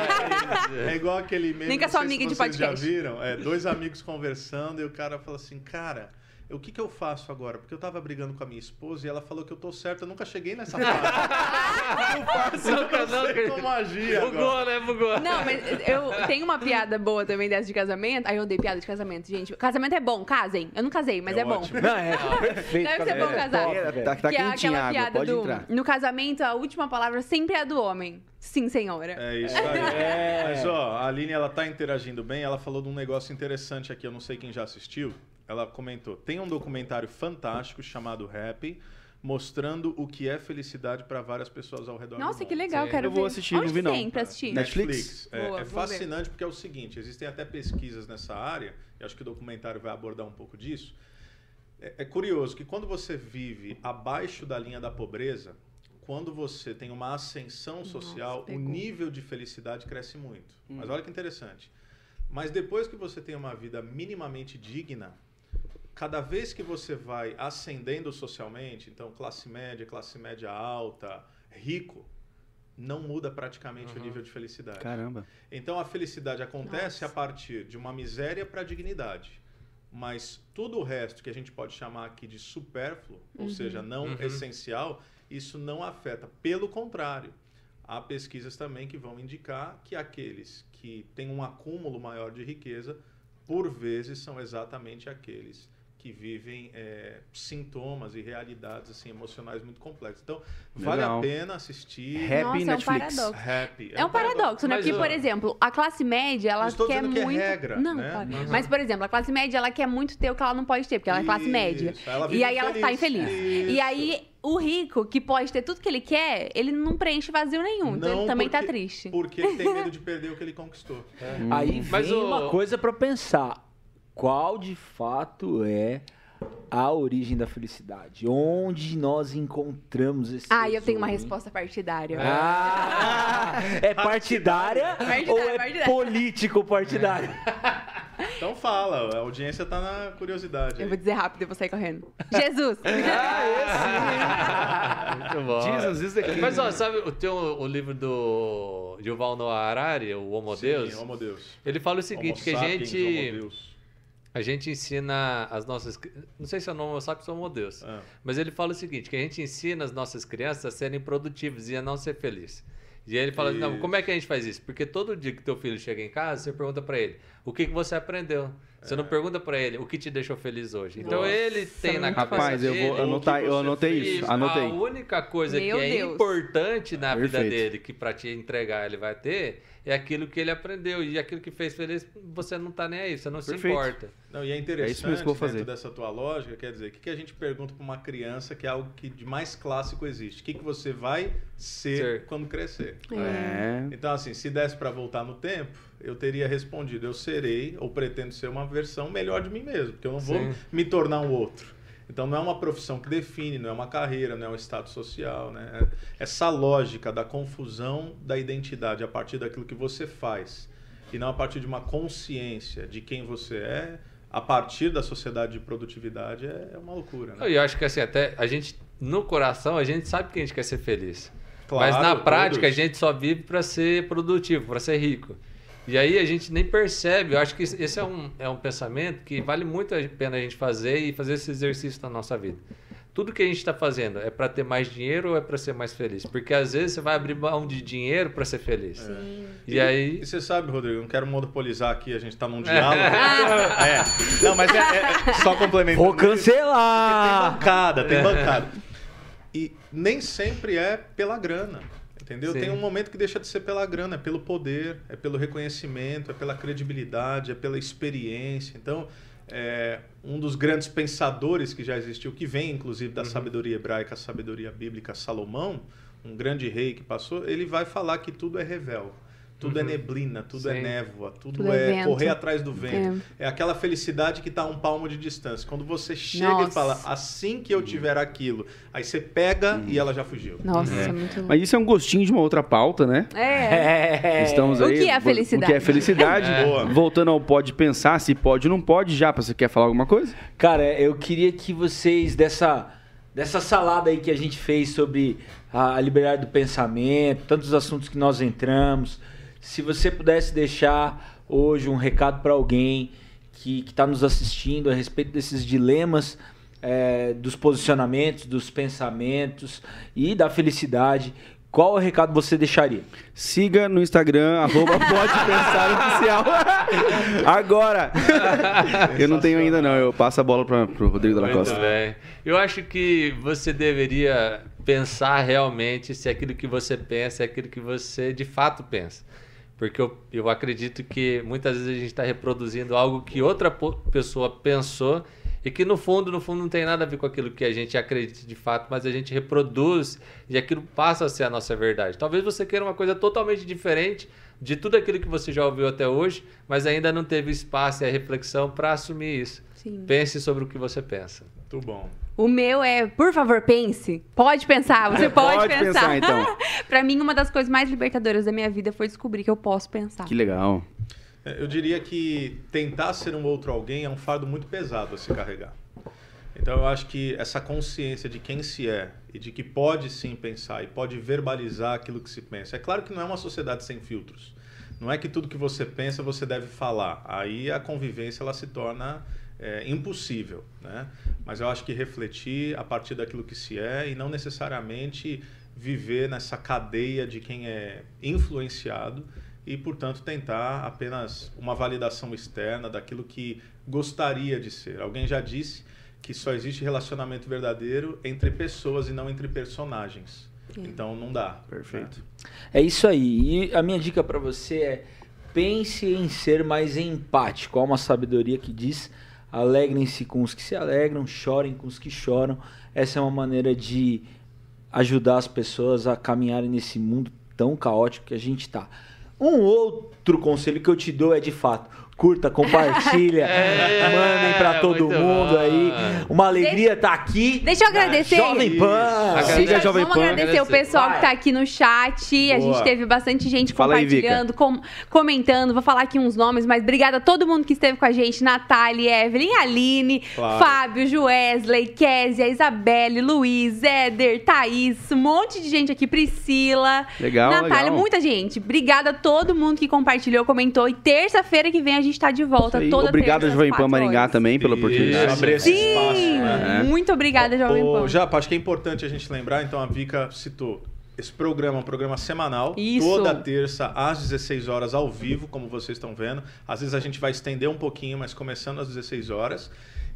aquele, é igual aquele meme. Nem com a sua amiga de vocês já podcast. viram? É, dois amigos conversando e o cara fala assim, cara. O que, que eu faço agora? Porque eu tava brigando com a minha esposa e ela falou que eu tô certo. Eu nunca cheguei nessa [laughs] que eu faço? Eu Nunca, não sei nunca. como agir agora. Bugou, né? Bugou. Não, mas eu tenho uma piada boa também dessa de casamento. Aí eu odeio piada de casamento, gente. Casamento é bom, casem. Eu não casei, mas É é, bom. Não, é [laughs] perfeito. Deve ser bom É casar. É, tá, tá que é aquela água, piada pode do. entrar. No casamento, a última palavra sempre é a do homem. Sim, senhora. É isso aí. [laughs] Mas ó, a Aline ela tá interagindo bem. Ela falou de um negócio interessante aqui. Eu não sei quem já assistiu. Ela comentou: tem um documentário fantástico chamado Happy, mostrando o que é felicidade para várias pessoas ao redor do Nossa, mundo. que legal, Sim. quero Eu vou ver. assistir, Onde não vi não. tem pra assistir? Netflix? É, Boa, é ver. fascinante porque é o seguinte: existem até pesquisas nessa área, e acho que o documentário vai abordar um pouco disso. É, é curioso que quando você vive abaixo da linha da pobreza, quando você tem uma ascensão social, o pegou. nível de felicidade cresce muito. Mas olha que interessante. Mas depois que você tem uma vida minimamente digna, cada vez que você vai ascendendo socialmente, então classe média, classe média alta, rico, não muda praticamente o nível de felicidade. Caramba. Então a felicidade acontece Nossa. a partir de uma miséria para a dignidade. Mas tudo o resto que a gente pode chamar aqui de supérfluo, ou seja, não Uhum. essencial, isso não afeta. Pelo contrário, há pesquisas também que vão indicar que aqueles que têm um acúmulo maior de riqueza, por vezes são exatamente aqueles que vivem é, sintomas e realidades assim emocionais muito complexas. Então, vale Legal. a pena assistir. Happy Nossa, é um Netflix. paradoxo. Happy. É um paradoxo, né? Mas, Porque, por exemplo, a classe média, ela Não quer que é muito. regra, não, né? claro. Uhum. Mas, por exemplo, a classe média, ela quer muito ter o que ela não pode ter, porque ela é classe média. Isso, ela vive E aí ela tá infeliz. infeliz. E Isso. aí, o rico, que pode ter tudo que ele quer, ele não preenche vazio nenhum. então Não ele também tá porque- triste. Porque ele tem medo de [laughs] perder o que ele conquistou. Aí vem Mas uma coisa pra pensar. Qual de fato é a origem da felicidade? Onde nós encontramos esse Ah, eu tenho uma hein? resposta partidária. Ah, é partidária, [laughs] Partidária, ou é partidária. político partidário? Então fala, a audiência tá na curiosidade. Eu aí. vou dizer rápido e vou sair correndo. Jesus! Muito bom. Jesus is the king. Mas, ó, sabe, o- tem o, o livro do Yuval Noah Harari, o Homo Sim, Deus, Homo Deus. ele fala o seguinte, Homo que a sapiens, gente, Homo Deus. A gente ensina as nossas... Não sei se é o nome, eu sabe que Homo Deus. Ah. Mas ele fala o seguinte, que a gente ensina as nossas crianças a serem produtivas e a não ser felizes. E aí ele fala, não, como é que a gente faz isso? Porque todo dia que teu filho chega em casa, você pergunta pra ele, o que, que você aprendeu? Você não pergunta pra ele o que te deixou feliz hoje. Então Nossa, ele tem na cabeça Rapaz, eu dele vou o anotar, eu anotei fez, isso, a anotei. única coisa Meu que é Deus. importante na vida Perfeito. dele, que pra te entregar ele vai ter, é aquilo que ele aprendeu. E aquilo que fez feliz, você não tá nem aí, você não se Perfeito. importa. Não, e é interessante É isso mesmo que eu vou dentro fazer. dessa tua lógica, quer dizer, o que, que a gente pergunta para uma criança que é algo que de mais clássico existe? O que, que você vai ser, Ser. quando crescer? É. Então, assim, se desse para voltar no tempo, eu teria respondido, eu serei ou pretendo ser uma versão melhor de mim mesmo, porque eu não vou Sim. me tornar um outro. Então não é uma profissão que define, não é uma carreira, não é um status social, né? É- Essa lógica da confusão da identidade a partir daquilo que você faz e não a partir de uma consciência de quem você é, a partir da sociedade de produtividade, é uma loucura. Né? Eu acho que assim, até a gente, no coração, a gente sabe que a gente quer ser feliz. Claro, Mas na prática, a todos. gente só vive para ser produtivo, para ser rico. E aí a gente nem percebe. Eu acho que esse é um, é um pensamento que vale muito a pena a gente fazer e fazer esse exercício na nossa vida. Tudo que a gente está fazendo é para ter mais dinheiro ou é para ser mais feliz? Porque às vezes você vai abrir mão de dinheiro para ser feliz. E aí. E você sabe, Rodrigo, eu não quero monopolizar aqui, a gente tá num diálogo. [laughs] é. Não, mas é, é- é só complementando. Vou Tem cancelar! bancada, tem bancada. E nem sempre é pela grana. Entendeu? Sim. Tem um momento que deixa de ser pela grana, é pelo poder, é pelo reconhecimento, é pela credibilidade, é pela experiência. Então, é, um dos grandes pensadores que já existiu, que vem inclusive Uhum. da sabedoria hebraica, a sabedoria bíblica, Salomão, um grande rei que passou, ele vai falar que tudo é revel. Tudo é neblina, tudo é Uhum. Sim. névoa, tudo, Tudo é é, vento. correr atrás do vento. É. aquela felicidade que está a um palmo de distância. Quando você chega Nossa. e fala, assim que eu tiver aquilo, aí você pega e ela já fugiu. Nossa, É. muito Mas isso é um gostinho de uma outra pauta, né? É. É. Estamos O aí. que é O felicidade? que é felicidade. É. [laughs] Boa. Voltando ao pode pensar, se pode ou não pode, já, você quer falar alguma coisa? Cara, eu queria que vocês, dessa, dessa salada aí que a gente fez sobre a liberdade do pensamento, tantos assuntos que nós entramos, se você pudesse deixar hoje um recado para alguém que está nos assistindo a respeito desses dilemas, é, dos posicionamentos, dos pensamentos e da felicidade, qual o recado você deixaria? Siga no Instagram, [laughs] arroba pode pensar oficial. [laughs] Agora! eu não tenho ainda não, eu passo a bola para o Rodrigo Muito Costa. bem. Eu acho que você deveria pensar realmente se aquilo que você pensa é aquilo que você de fato pensa. Porque eu, eu acredito que muitas vezes a gente está reproduzindo algo que outra pessoa pensou e que no fundo, no fundo não tem nada a ver com aquilo que a gente acredita de fato, mas a gente reproduz e aquilo passa a ser a nossa verdade. Talvez você queira uma coisa totalmente diferente de tudo aquilo que você já ouviu até hoje, mas ainda não teve espaço e a reflexão para assumir isso. Sim. Pense sobre o que você pensa. Muito bom. O meu é, por favor, pense. Pode pensar, você pode, Pode pensar. pensar, então. [laughs] pra mim, uma das coisas mais libertadoras da minha vida foi descobrir que eu posso pensar. Que legal. É, Eu diria que tentar ser um outro alguém é um fardo muito pesado a se carregar. Então eu acho que essa consciência de quem se é e de que pode sim pensar e pode verbalizar aquilo que se pensa. É claro que não é uma sociedade sem filtros. Não é que tudo que você pensa você deve falar. Aí a convivência ela se torna é, impossível, né? Mas eu acho que refletir a partir daquilo que se é e não necessariamente viver nessa cadeia de quem é influenciado e, portanto, tentar apenas uma validação externa daquilo que gostaria de ser. Alguém já disse que só existe relacionamento verdadeiro entre pessoas e não entre personagens. Então não dá. Perfeito. É isso aí. E a minha dica para você é pense em ser mais empático. Há uma sabedoria que diz: alegrem-se com os que se alegram, chorem com os que choram. Essa é uma maneira de ajudar as pessoas a caminharem nesse mundo tão caótico que a gente está. Um outro conselho que eu te dou é de fato. Curta, compartilha, [laughs] É, mandem para todo mundo bom. aí. Uma alegria estar aqui. Deixa eu agradecer. Jovem Pan. Agradecer. A Jovem Vamos Pan. agradecer o Agradecer. pessoal que tá aqui no chat. A Boa. gente teve bastante gente Fala aí, compartilhando, com- comentando. Vou falar aqui uns nomes, mas obrigada a todo mundo que esteve com a gente. Natália, Evelyn, Aline, Claro. Fábio, Joesley, Késia, Isabelle, Luiz, Éder, Thaís, um monte de gente aqui, Priscila. Legal, Natália, legal. muita gente. Obrigada a todo mundo que compartilhou, comentou. E terça-feira que vem a gente tá de volta. Toda Obrigado, terça, Jovem Pan Maringá, horas. também, pela Isso, oportunidade. abrir esse Sim! espaço. Né? Muito obrigada, Jovem Ô, Pan. Japa, acho que é importante a gente lembrar, então a Vika citou. Esse programa é um programa semanal, Isso. toda terça às 16 horas ao vivo, como vocês estão vendo. Às vezes a gente vai estender um pouquinho, mas começando às 16 horas.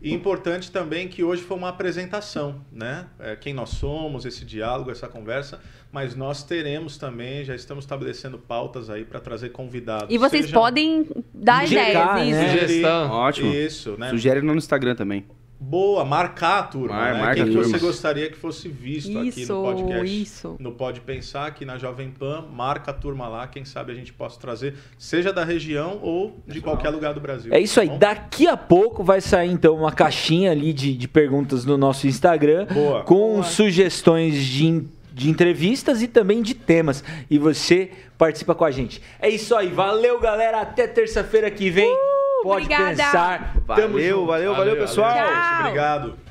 E importante também que hoje foi uma apresentação, né? É, quem nós somos, esse diálogo, essa conversa, mas nós teremos também, já estamos estabelecendo pautas aí para trazer convidados. E vocês podem dar Indicar, ideias, né? Sugestão. Ótimo. Isso, né? Sugere no Instagram também boa, marcar a turma, Mar, né? Marca Quem que você gostaria que fosse visto isso, aqui no podcast? Isso. No Pode Pensar, aqui na Jovem Pan, marca a turma lá, quem sabe a gente possa trazer, seja da região ou de qualquer lugar do Brasil. É isso tá aí. Daqui a pouco vai sair então uma caixinha ali de, de perguntas no nosso Instagram boa. com boa. sugestões de de entrevistas e também de temas. E você participa com a gente. É isso aí. Valeu, galera. Até terça-feira que vem. Uh! pode Obrigada. pensar. Valeu, valeu, valeu, valeu, pessoal. Tchau. Obrigado.